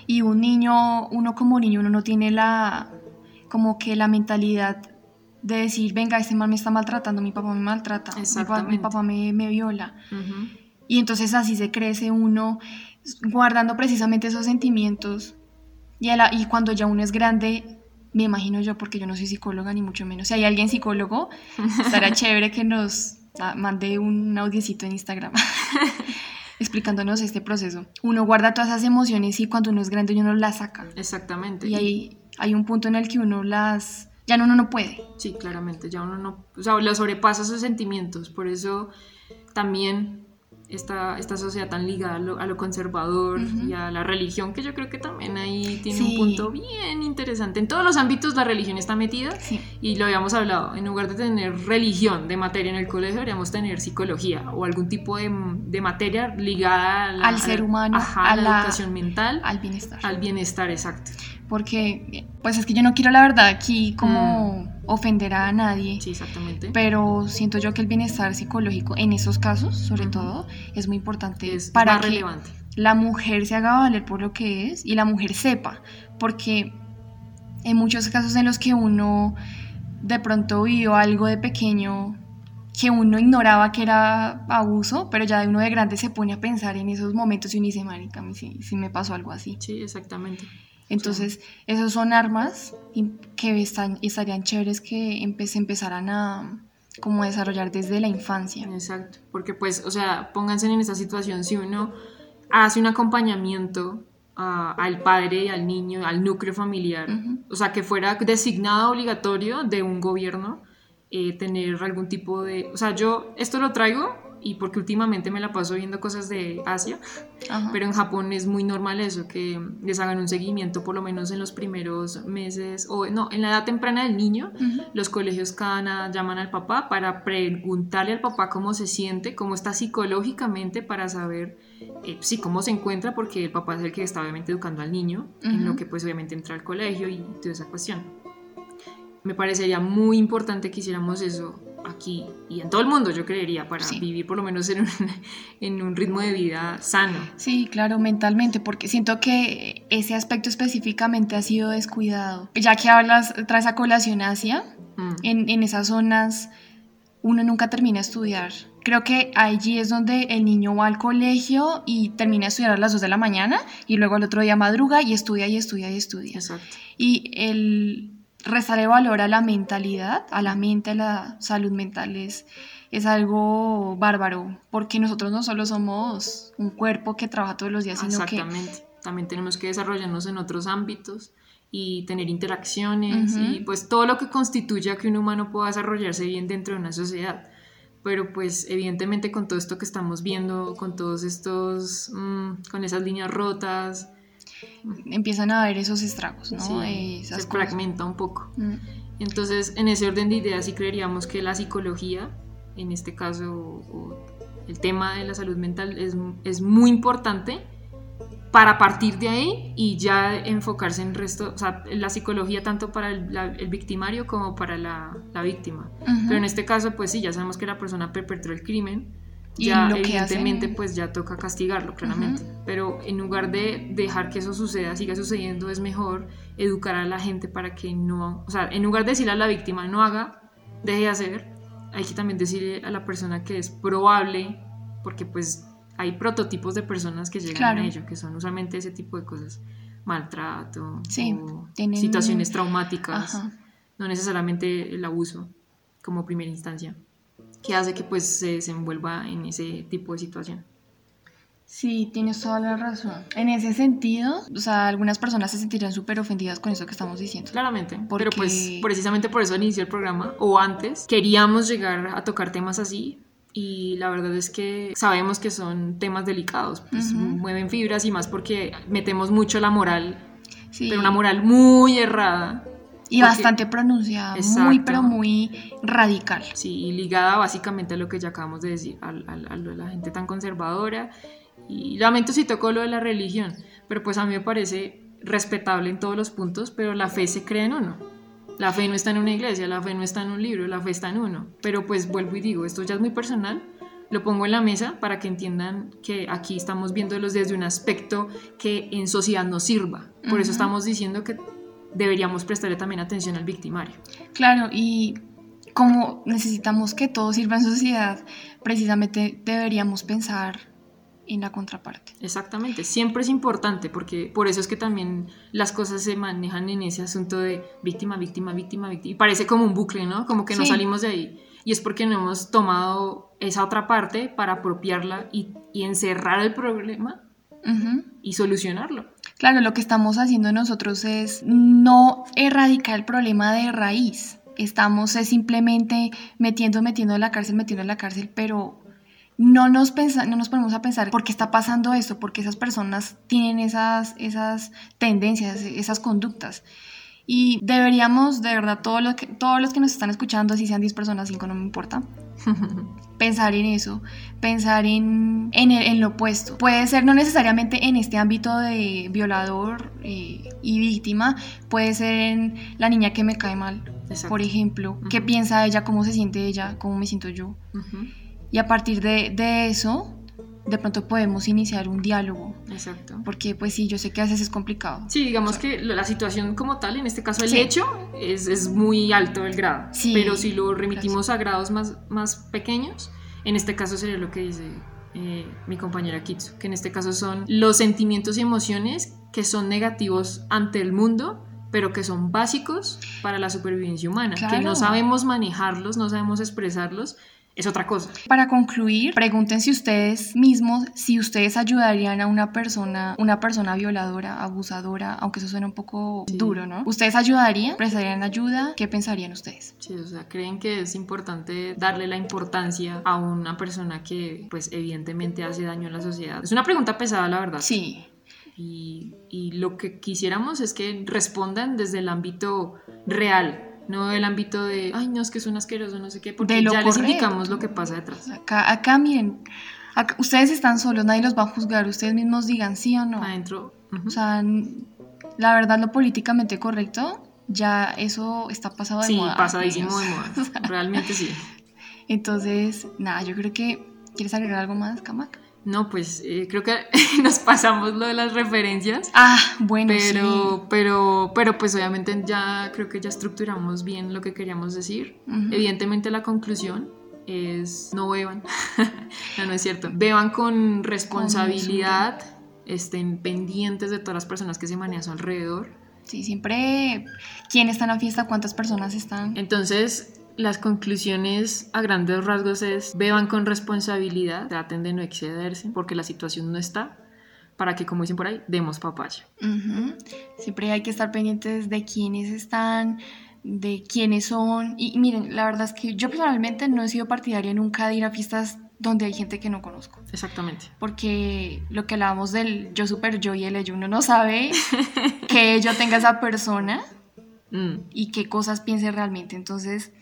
Y un niño, uno como niño, uno no tiene la, como que la mentalidad de decir, venga, este man me está maltratando, mi papá me maltrata, mi, pa- mi papá me, me viola. Ujú. Y entonces así se crece uno guardando precisamente esos sentimientos. Y, la- y cuando ya uno es grande, me imagino yo, porque yo no soy psicóloga ni mucho menos. Si hay alguien psicólogo, estará chévere que nos ah, mande un audiecito en Instagram explicándonos este proceso. Uno guarda todas esas emociones y cuando uno es grande uno las saca. Exactamente. Y ahí hay un punto en el que uno las... Ya no, uno no puede. Sí, claramente, ya uno no, o sea, lo sobrepasa sus sentimientos, por eso también esta, esta sociedad tan ligada a lo, a lo conservador y a la religión, que yo creo que también ahí tiene Sí. un punto bien interesante. En todos los ámbitos la religión está metida Sí. y lo habíamos hablado, en lugar de tener religión de materia en el colegio, deberíamos tener psicología o algún tipo de, de materia ligada la- Al ser humano, ajá, a la, la- educación mental, Al bienestar. al bienestar exacto. Porque, pues es que yo no quiero la verdad aquí como ofender a nadie. Sí, exactamente. Pero siento yo que el bienestar psicológico en esos casos, sobre todo, es muy importante es para más que relevante. la mujer se haga valer por lo que es y la mujer sepa, porque en muchos casos en los que uno de pronto vivió algo de pequeño que uno ignoraba que era abuso, pero ya de uno de grande se pone a pensar en esos momentos y uno dice, marica, sí, sí me pasó algo así. Sí, exactamente. Entonces, esos son armas que están, estarían chéveres que empe- se empezaran a como a desarrollar desde la infancia. Exacto, porque pues, o sea, pónganse en esta situación, si uno hace un acompañamiento a- al padre y al niño, al núcleo familiar, o sea, que fuera designado obligatorio de un gobierno eh, tener algún tipo de, o sea, yo esto lo traigo y porque últimamente me la paso viendo cosas de Asia, Ajá. pero en Japón es muy normal eso, que les hagan un seguimiento por lo menos en los primeros meses, o no, en la edad temprana del niño, Ujú. los colegios cada llaman al papá para preguntarle al papá cómo se siente, cómo está psicológicamente para saber eh, sí, cómo se encuentra, porque el papá es el que está obviamente educando al niño, en Ujú. lo que pues obviamente entra al colegio y toda esa cuestión. Me parecería muy importante que hiciéramos eso aquí y en todo el mundo, yo creería, para Sí. vivir por lo menos en un, en un ritmo de vida sano. Sí, claro, mentalmente, porque siento que ese aspecto específicamente ha sido descuidado. Ya que hablas, traes a colación Asia, Mm. en, en esas zonas uno nunca termina de estudiar. Creo que allí es donde el niño va al colegio y termina de estudiar a las 2 de la mañana y luego al otro día madruga y estudia y estudia y estudia. Exacto. Y el restarle valor a la mentalidad, a la mente, a la salud mental es, es algo bárbaro, porque nosotros no solo somos un cuerpo que trabaja todos los días, sino que Exactamente. También tenemos que desarrollarnos en otros ámbitos y tener interacciones Ujú. y pues todo lo que constituya que un humano pueda desarrollarse bien dentro de una sociedad. Pero pues evidentemente con todo esto que estamos viendo, con todos estos, mm, con esas líneas rotas, empiezan a haber esos estragos, ¿no? sí, Esas se cosas. fragmenta un poco. Mm. Entonces, en ese orden de ideas, sí creeríamos que la psicología, en este caso, o el tema de la salud mental, es, es muy importante para partir de ahí y ya enfocarse en resto, o sea, la psicología tanto para el, la- el victimario como para la, la víctima. Ujú. Pero en este caso, pues sí, ya sabemos que la persona perpetró el crimen, ya lo que evidentemente hacen- pues ya toca castigarlo, claramente. Pero en lugar de dejar que eso suceda, siga sucediendo, es mejor educar a la gente para que no, o sea, en lugar de decirle a la víctima no haga, deje de hacer, hay que también decirle a la persona que es probable, porque pues hay prototipos de personas que llegan Claro. a ello, que son usualmente ese tipo de cosas, maltrato, Sí, o tienen- situaciones traumáticas Ajá. no necesariamente el abuso como primera instancia, que hace que pues se desenvuelva en ese tipo de situación. Sí, tienes toda la razón. En ese sentido, o sea, algunas personas se sentirán súper ofendidas con eso que estamos diciendo. Claramente, Porque- pero pues precisamente por eso inició el programa, o antes, queríamos llegar a tocar temas así, y la verdad es que sabemos que son temas delicados, pues mueven fibras y más porque metemos mucho la moral, pero una moral muy errada. Y bastante pronunciada, muy pero muy radical. Sí, y ligada básicamente a lo que ya acabamos de decir, a, lo de la gente tan conservadora. Y lamento si tocó lo de la religión, pero pues a mí me parece respetable en todos los puntos, pero la fe se cree en uno. La fe no está en una iglesia, la fe no está en un libro, la fe está en uno. Pero pues vuelvo y digo, esto ya es muy personal, lo pongo en la mesa para que entiendan que aquí estamos viéndolos desde un aspecto que en sociedad nos sirva. Por eso estamos diciendo que deberíamos prestarle también atención al victimario. Claro, y como necesitamos que todo sirva en sociedad, precisamente deberíamos pensar en la contraparte. Exactamente, siempre es importante porque por eso es que también las cosas se manejan en ese asunto de víctima, víctima, víctima, víctima. Y parece como un bucle, ¿no? Como que no salimos de ahí. Y es porque no hemos tomado esa otra parte para apropiarla y, encerrar el problema y solucionarlo. Claro, lo que estamos haciendo nosotros es no erradicar el problema de raíz. Estamos simplemente metiendo, metiendo en la cárcel, metiendo en la cárcel, pero no nos, no nos ponemos a pensar por qué está pasando esto, porque esas personas tienen esas, esas tendencias, esas conductas. Y deberíamos, de verdad, todos los que, todos los que nos están escuchando, si sean 10 personas, 5 no me importa, pensar en eso, pensar en, en, lo opuesto. Puede ser no necesariamente en este ámbito de violador eh, y víctima, puede ser en la niña que me cae mal, por ejemplo, qué piensa ella, cómo se siente ella, cómo me siento yo. Y a partir de, de, eso, de pronto podemos iniciar un diálogo. Exacto. Porque pues sí, yo sé que a veces es complicado. Sí, digamos que la situación como tal, en este caso el hecho, es, es, muy alto el grado. Sí, pero si lo remitimos a grados más, más pequeños, en este caso sería lo que dice eh, mi compañera Kitsu, que en este caso son los sentimientos y emociones que son negativos ante el mundo, pero que son básicos para la supervivencia humana, que no sabemos manejarlos, no sabemos expresarlos es otra cosa. Para concluir, pregúntense ustedes mismos si ustedes ayudarían a una persona, una persona violadora, abusadora, aunque eso suena un poco duro, ¿no? ¿Ustedes ayudarían? ¿Prestarían ayuda? ¿Qué pensarían ustedes? Sí, o sea, ¿creen que es importante darle la importancia a una persona que, pues, evidentemente hace daño a la sociedad? Es una pregunta pesada, la verdad. Sí. Y, y lo que quisiéramos es que respondan desde el ámbito real, no el ámbito de, ay, no, es que es un asqueroso, no sé qué, porque ya les indicamos lo que pasa detrás. Acá, acá miren, ustedes están solos, nadie los va a juzgar, ustedes mismos digan sí o no. Adentro. O sea, la verdad, lo políticamente correcto, ya eso está pasado de moda. Sí, pasadísimo de moda, realmente sí. Entonces, nada, yo creo que, ¿quieres agregar algo más, Camac? No, pues eh, creo que nos pasamos lo de las referencias. Ah, bueno, pero, sí. pero, pero pues obviamente ya creo que ya estructuramos bien lo que queríamos decir. Evidentemente la conclusión es no beban. no, no es cierto. Beban con responsabilidad, estén pendientes de todas las personas que se manejan a su alrededor. Sí, siempre quién está en la fiesta, cuántas personas están. Entonces, las conclusiones a grandes rasgos es beban con responsabilidad, traten de no excederse porque la situación no está para que, como dicen por ahí, demos papaya. Siempre hay que estar pendientes de quiénes están, de quiénes son. Y, miren, la verdad es que yo personalmente no he sido partidaria nunca de ir a fiestas donde hay gente que no conozco. Exactamente. Porque lo que hablábamos del yo super yo y el yo, uno no sabe que yo tenga esa persona mm. y qué cosas piense realmente. Entonces,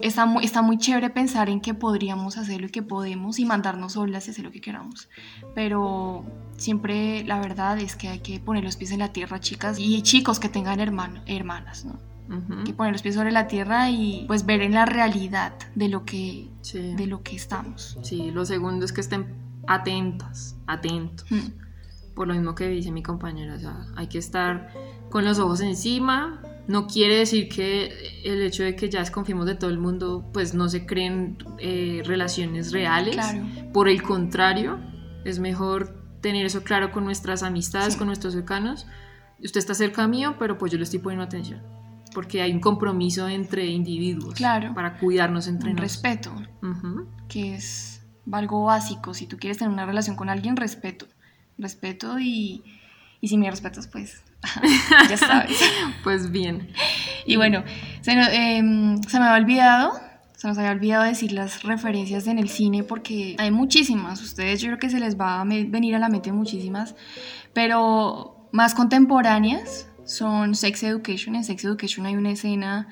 Está muy, está muy chévere pensar en que podríamos hacerlo y que podemos y mandarnos solas y hacer lo que queramos. Pero siempre la verdad es que hay que poner los pies en la tierra, chicas y chicos que tengan hermano, hermanas, ¿no? Hay que poner los pies sobre la tierra y pues ver en la realidad de lo que, de lo que estamos. Sí, lo segundo es que estén atentas, atentos. Por lo mismo que dice mi compañera, o sea, hay que estar con los ojos encima, no quiere decir que el hecho de que ya desconfiemos de todo el mundo, pues no se creen eh, relaciones reales. Por el contrario, es mejor tener eso claro con nuestras amistades, con nuestros cercanos. Usted está cerca mío, pero pues yo le estoy poniendo atención. Porque hay un compromiso entre individuos claro. para cuidarnos entre un respeto, que es algo básico. Si tú quieres tener una relación con alguien, respeto. Respeto y, y si me respetas, pues ya sabes. pues bien. Y bueno, se, em, se, me ha olvidado Se nos había olvidado decir las referencias en el cine porque hay muchísimas. Ustedes yo creo que se les va a venir a la mente muchísimas. Pero más contemporáneas son Sex Education. En Sex Education hay una escena,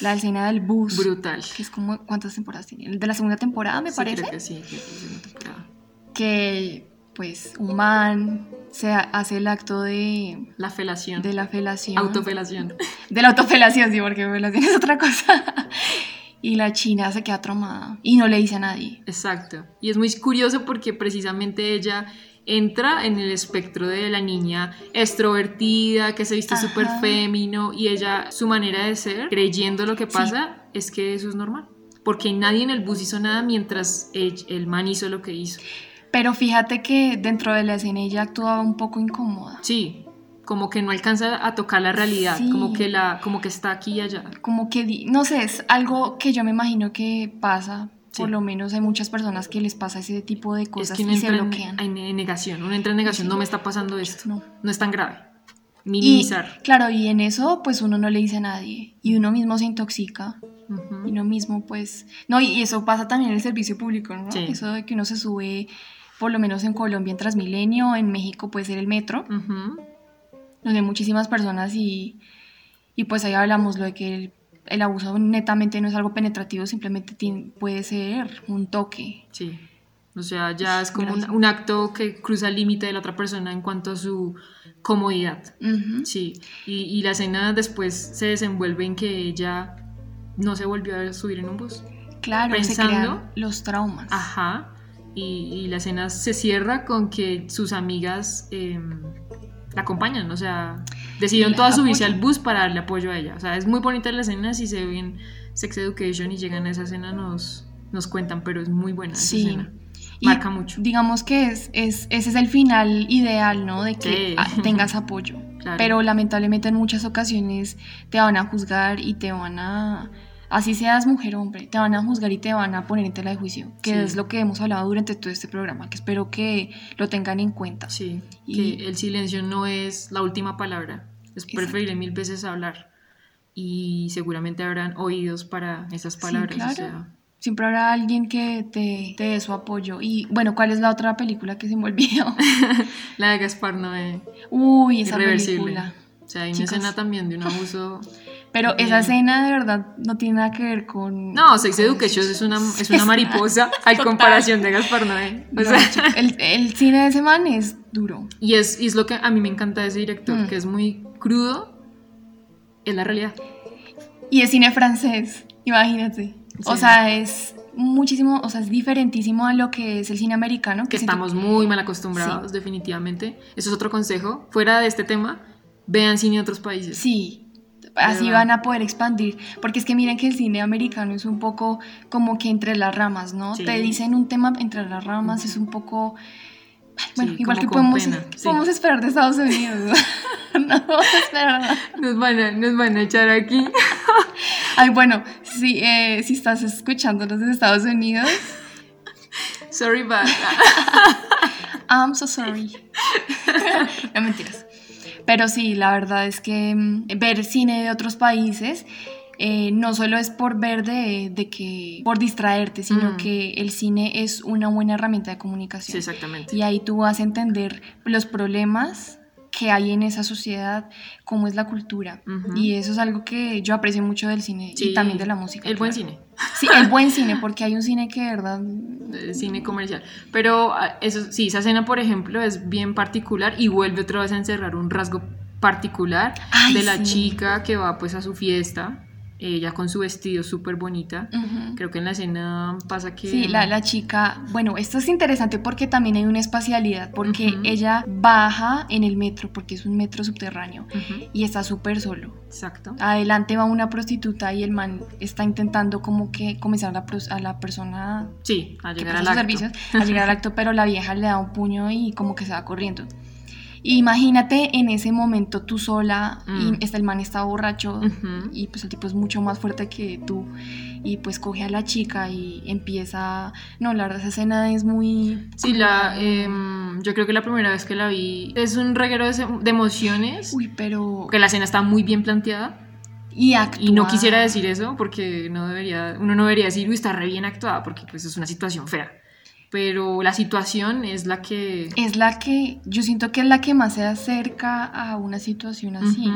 la escena del bus. Brutal. Que es como, ¿cuántas temporadas tiene? De la segunda temporada, me Sí, parece. creo que sí, creo que es la segunda temporada. Que, pues, un man se ha- hace el acto de, La felación. de la felación. Autofelación. De la autofelación, sí, porque felación es otra cosa. Y la china se queda traumada y no le dice a nadie. Exacto. Y es muy curioso porque precisamente ella entra en el espectro de la niña extrovertida, que se viste súper fémino, y ella, su manera de ser, creyendo lo que pasa, es que eso es normal. Porque nadie en el bus hizo nada mientras el, el man hizo lo que hizo. Pero fíjate que dentro de la escena ella actuaba un poco incómoda. Sí, como que no alcanza a tocar la realidad, Sí. como, que la, como que está aquí y allá. Como que, no sé, es algo que yo me imagino que pasa. Sí. Por lo menos hay muchas personas que les pasa ese tipo de cosas es que y se bloquean. en- en negación, uno entra en negación, Sí. no me está pasando esto, No. no es tan grave. Y Minimizar. claro, y en eso pues uno no le dice a nadie y uno mismo se intoxica y uno mismo pues... No, y y eso pasa también en el servicio público, ¿no? Sí. Eso de que uno se sube, por lo menos en Colombia, en Transmilenio, en México puede ser el metro, Ujú. donde hay muchísimas personas y, y pues ahí hablamos lo de que el, el abuso netamente no es algo penetrativo, simplemente tiene- puede ser un toque. Sí. O sea, ya es como un, un acto que cruza el límite de la otra persona en cuanto a su comodidad. Ujú. Sí. Y, y la escena después se desenvuelve en que ella no se volvió a subir en un bus. Claro, se Pensando- crean los traumas. Ajá. Y, y la escena se cierra con que sus amigas eh, la acompañan. O sea, decidieron todas subirse apoyan. al bus para darle apoyo a ella. O sea, es muy bonita la escena. Si se ven Sex Education y llegan a esa escena, nos, nos cuentan, pero es muy buena esa Sí. escena. Y Marca mucho. Digamos que es, es, ese es el final ideal, ¿no? De que Sí. tengas apoyo. Claro. Pero lamentablemente en muchas ocasiones te van a juzgar y te van a... Así seas mujer o hombre, te van a juzgar y te van a poner en tela de juicio, que Sí. es lo que hemos hablado durante todo este programa, que espero que lo tengan en cuenta. Sí, Y- que el silencio no es la última palabra. Es preferible mil veces hablar. Y seguramente habrán oídos para esas Sí, palabras. claro. o sea, Siempre habrá alguien que te, te dé su apoyo. Y bueno, ¿cuál es la otra película que se me olvidó? la de Gaspar Noé, Uy, esa irreversible. película. O sea, hay Chicos. una escena también de un abuso. Pero Bien. esa escena de verdad no tiene nada que ver con... No, Sex Education es una, es una mariposa a Total. comparación de Gaspar Noé. O No, sea, chico, el, el cine de ese man es duro. y, es, y es lo que a mí me encanta de ese director, Mm. que es muy crudo. Es la realidad. Y es cine francés, imagínate. O sea, es muchísimo, o sea, es diferentísimo a lo que es el cine americano. que estamos muy mal acostumbrados, definitivamente. Eso es otro consejo. Fuera de este tema, vean cine de otros países. Sí, así van a poder expandir. Porque es que miren que el cine americano es un poco como que entre las ramas, ¿no? Sí. Te dicen un tema entre las ramas, es un poco... Bueno, Sí, igual que podemos, pena, sí. podemos esperar de Estados Unidos. no esperar nada. Nos van a, nos van a echar aquí. Ay, bueno, si, eh, si estás escuchándonos desde Estados Unidos, Sorry, but. I'm so sorry. no mentiras. Pero sí, la verdad es que mm, ver cine de otros países eh, no solo es por ver de, de que por distraerte, sino Mm. que el cine es una buena herramienta de Sí, comunicación. exactamente. y ahí tú vas a entender los problemas que hay en esa sociedad, cómo es la cultura. Y eso es algo que yo aprecio mucho del cine Sí, y también de la música. El buen cine. Sí, el buen cine, porque hay un cine que de verdad... el cine comercial. Pero ah, eso sí, esa escena, por ejemplo, es bien particular y vuelve otra vez a encerrar un rasgo particular Ay, de la sí. chica que va pues a su fiesta, ella con su vestido súper bonita. Creo que en la escena pasa que... Sí, la, la chica, bueno, esto es interesante porque también hay una espacialidad, porque ella baja en el metro, porque es un metro subterráneo, y está súper solo. Exacto. Adelante va una prostituta y el man está intentando como que comenzar a la, a la persona Sí, a llegar al acto. servicios a llegar al acto, pero la vieja le da un puño y como que se va corriendo. Imagínate en ese momento tú sola Mm. y está, el man está borracho y pues el tipo es mucho más fuerte que tú y pues coge a la chica y empieza... No, la verdad esa escena es muy... Sí, la, em, yo creo que la primera vez que la vi es un reguero de, de emociones, Uy, pero... porque la escena está muy bien planteada. Y, y no quisiera decir eso porque no debería, uno no debería decir, uy, está re bien actuada, porque pues es una situación fea. Pero la situación es la que... Es la que, yo siento que es la que más se acerca a una situación así.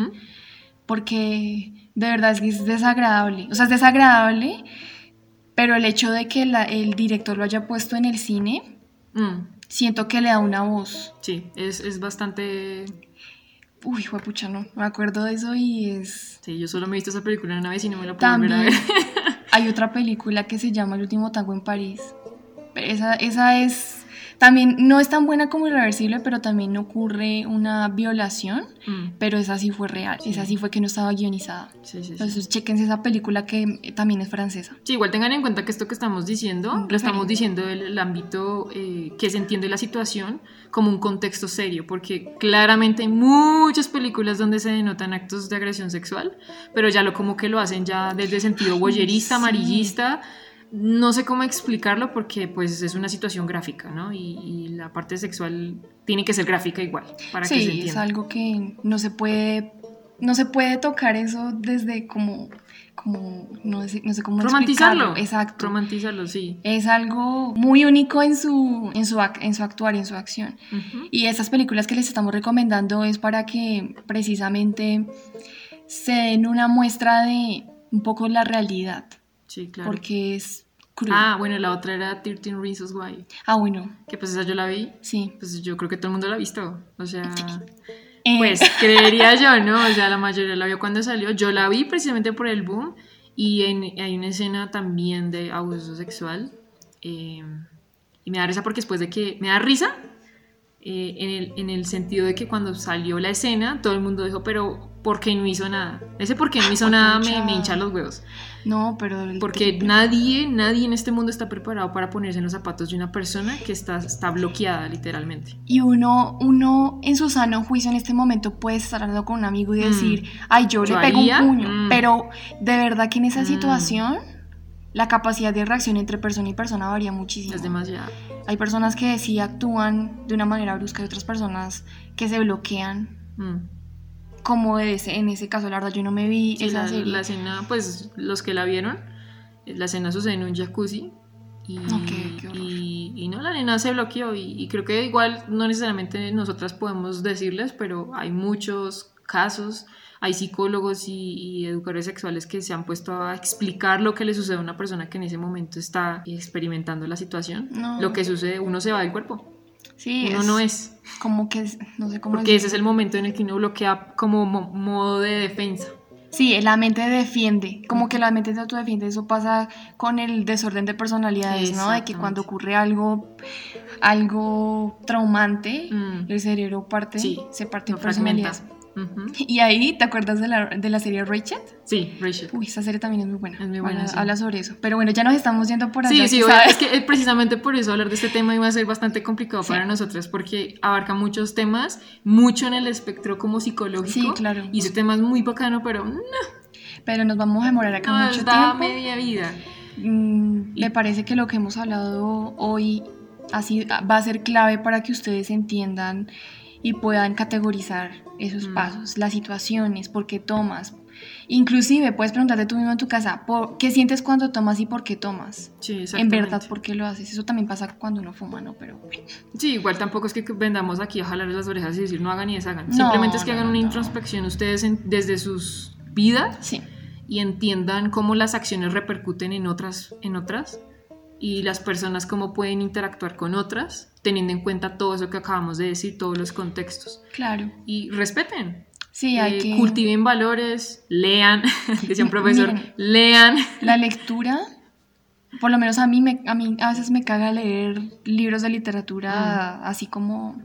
Porque de verdad es que es desagradable. O sea, es desagradable, pero el hecho de que el director lo haya puesto en el cine, mm. siento que le da una voz. Sí, es, es bastante Uy, pucha, no. Me acuerdo de eso y es. Sí, yo solo me he visto esa película una vez y no me la puedo volver a ver. hay otra película que se llama El último tango en París. Esa, esa es también no es tan buena como Irreversible, pero también ocurre una violación, mm. pero esa sí fue real, esa sí fue que no estaba guionizada. Sí, sí, Entonces, chequense esa película que también es francesa. Sí, igual tengan en cuenta que esto que estamos diciendo, lo estamos diciendo del el ámbito eh, que se entiende la situación como un contexto serio, porque claramente hay muchas películas donde se denotan actos de agresión sexual, pero ya lo como que lo hacen ya desde sentido boyerista, amarillista no sé cómo explicarlo porque pues es una situación gráfica, ¿no? Y, la parte sexual tiene que ser gráfica igual para que se entienda. es algo que no se puede no se puede tocar eso desde como como no sé, no sé cómo romantizarlo. Exacto. Romantizarlo, sí. Es algo muy único en su en su en su actuar y en su acción. Y estas películas que les estamos recomendando es para que precisamente se den una muestra de un poco la realidad. Sí, claro. Porque es Ah, bueno, la otra era 13 Reasons Why. Ah, bueno. Que pues esa yo la vi. Sí. Pues yo creo que todo el mundo la ha visto. O sea, eh. pues creería yo, ¿no? O sea, la mayoría la vio cuando salió. Yo la vi precisamente por el boom. Y hay una escena también de abuso sexual. Eh, y me da risa porque después de que... Me da risa eh, en, el, en el sentido de que cuando salió la escena, todo el mundo dijo, pero ¿por qué no hizo nada? Ese por qué no hizo nada me, me hincha los huevos. No, pero... Porque nadie, nadie en este mundo está preparado para ponerse en los zapatos de una persona que está, está bloqueada literalmente. Y uno, uno en su sano juicio en este momento puede estar hablando con un amigo y mm. decir, ay, yo, le pego un puño. Mm. Pero de verdad que en esa mm. situación la capacidad de reacción entre persona y persona varía muchísimo. Es demasiado. Hay personas que sí actúan de una manera brusca y otras personas que se bloquean como ese, en ese caso, la verdad, yo no me vi esa la, serie. La escena, pues los que la vieron, la escena sucede en un jacuzzi. Y, y, no, la nena se bloqueó y, creo que igual no necesariamente nosotras podemos decirles, pero hay muchos casos, hay psicólogos y, educadores sexuales que se han puesto a explicar lo que le sucede a una persona que en ese momento está experimentando la situación. Lo que sucede, uno se va del cuerpo. Sí, uno no es. Como que, no sé cómo Porque ese es el momento en el que uno bloquea como modo de defensa. Sí, la mente defiende, como que la mente se autodefiende, eso pasa con el desorden de personalidades, ¿no? De que cuando ocurre algo, algo traumante, mm. el cerebro parte, se parte en personalidades. Y ahí, ¿te acuerdas de la, de la serie Rachel? Sí, Rachel. Uy, esa serie también es muy buena. Es muy buena. Habla, sobre eso. Pero bueno, ya nos estamos yendo por allá. Sí, sí, es que precisamente por eso hablar de este tema iba a ser bastante complicado para nosotras, porque abarca muchos temas, mucho en el espectro como psicológico. Sí, claro. Y ese tema es muy bacano, pero no. Pero nos vamos a demorar acá mucho da tiempo. media vida. Mm, ¿Le parece que lo que hemos hablado hoy así va a ser clave para que ustedes entiendan y puedan categorizar esos mm. pasos, las situaciones, por qué tomas. Inclusive puedes preguntarte tú mismo en tu casa, ¿por ¿qué sientes cuando tomas y por qué tomas? Sí, En verdad, ¿por qué lo haces? Eso también pasa cuando uno fuma, ¿no? Pero Sí, igual tampoco es que vendamos aquí a jalar las orejas y decir no hagan y deshagan. Simplemente es que hagan una introspección ustedes desde sus vidas sí. y entiendan cómo las acciones repercuten en otras, en otras y las personas cómo pueden interactuar con otras, teniendo en cuenta todo eso que acabamos de decir, todos los contextos. Claro. Y respeten. Sí, hay eh, que... Cultiven valores, lean, decía un profesor, lean. La lectura, por lo menos a mí, me, a mí a veces me caga leer libros de literatura mm. así como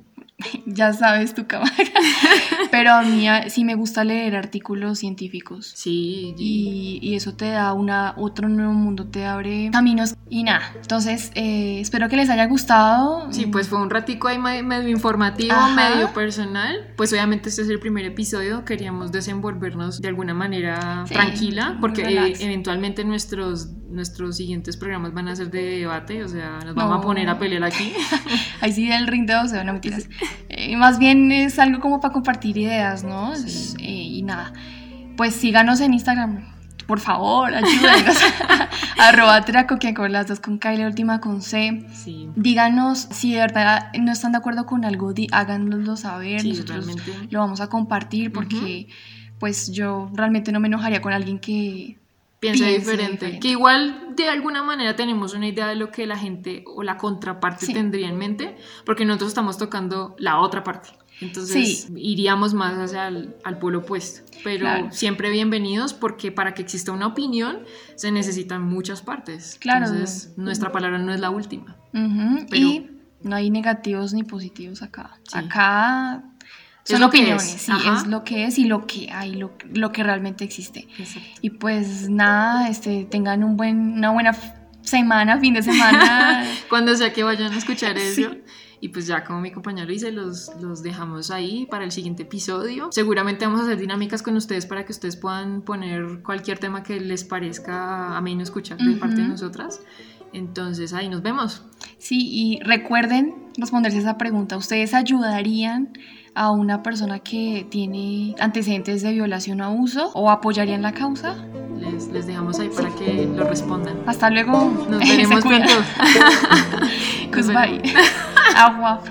ya sabes tu cámara. Pero a mí sí me gusta leer artículos científicos. Sí. Y, eso te da una, otro nuevo mundo, te abre caminos y nada. Entonces, eh, espero que les haya gustado. Sí, pues fue un ratico ahí medio informativo, medio personal. Pues obviamente este es el primer episodio, queríamos desenvolvernos de alguna manera tranquila, porque eh, eventualmente nuestros, nuestros siguientes programas van a ser de debate, o sea, nos vamos a poner a pelear aquí. ahí sí el ring de sea, no mentiras. Eh, más bien es algo como para compartir ideas, ¿no? Eh, y nada. pues síganos en Instagram. Por favor, ayúdenos. Arroba con las dos con K y la última con C. Sí. Díganos si de verdad no están de acuerdo con algo, háganoslo saber. Sí, Nosotros realmente. lo vamos a compartir porque pues yo realmente no me enojaría con alguien que piensa diferente. diferente. Que igual de alguna manera tenemos una idea de lo que la gente o la contraparte Sí. tendría en mente, porque nosotros estamos tocando la otra parte. Entonces iríamos más hacia el al polo opuesto. Pero Claro. siempre bienvenidos porque para que exista una opinión se necesitan muchas partes. Claro. Entonces nuestra palabra no es la última. Ujú, Pero- y no hay negativos ni positivos acá. Sí. Acá Es son lo que opiniones, es. sí, Ajá. es lo que es y lo que hay, lo, lo que realmente existe. Exacto. Y pues nada, este, tengan un buen, una buena semana, fin de semana. Cuando sea que vayan a escuchar Sí. eso. Y pues ya como mi compañero dice, los, los dejamos ahí para el siguiente episodio. Seguramente vamos a hacer dinámicas con ustedes para que ustedes puedan poner cualquier tema que les parezca ameno escuchar de parte de nosotras. Entonces ahí nos vemos. Sí, y recuerden responderse esa pregunta. ¿Ustedes ayudarían a una persona que tiene antecedentes de violación o abuso o apoyarían la causa? Les, les dejamos ahí para que lo respondan. Hasta luego. Nos veremos pronto. Goodbye. Agua.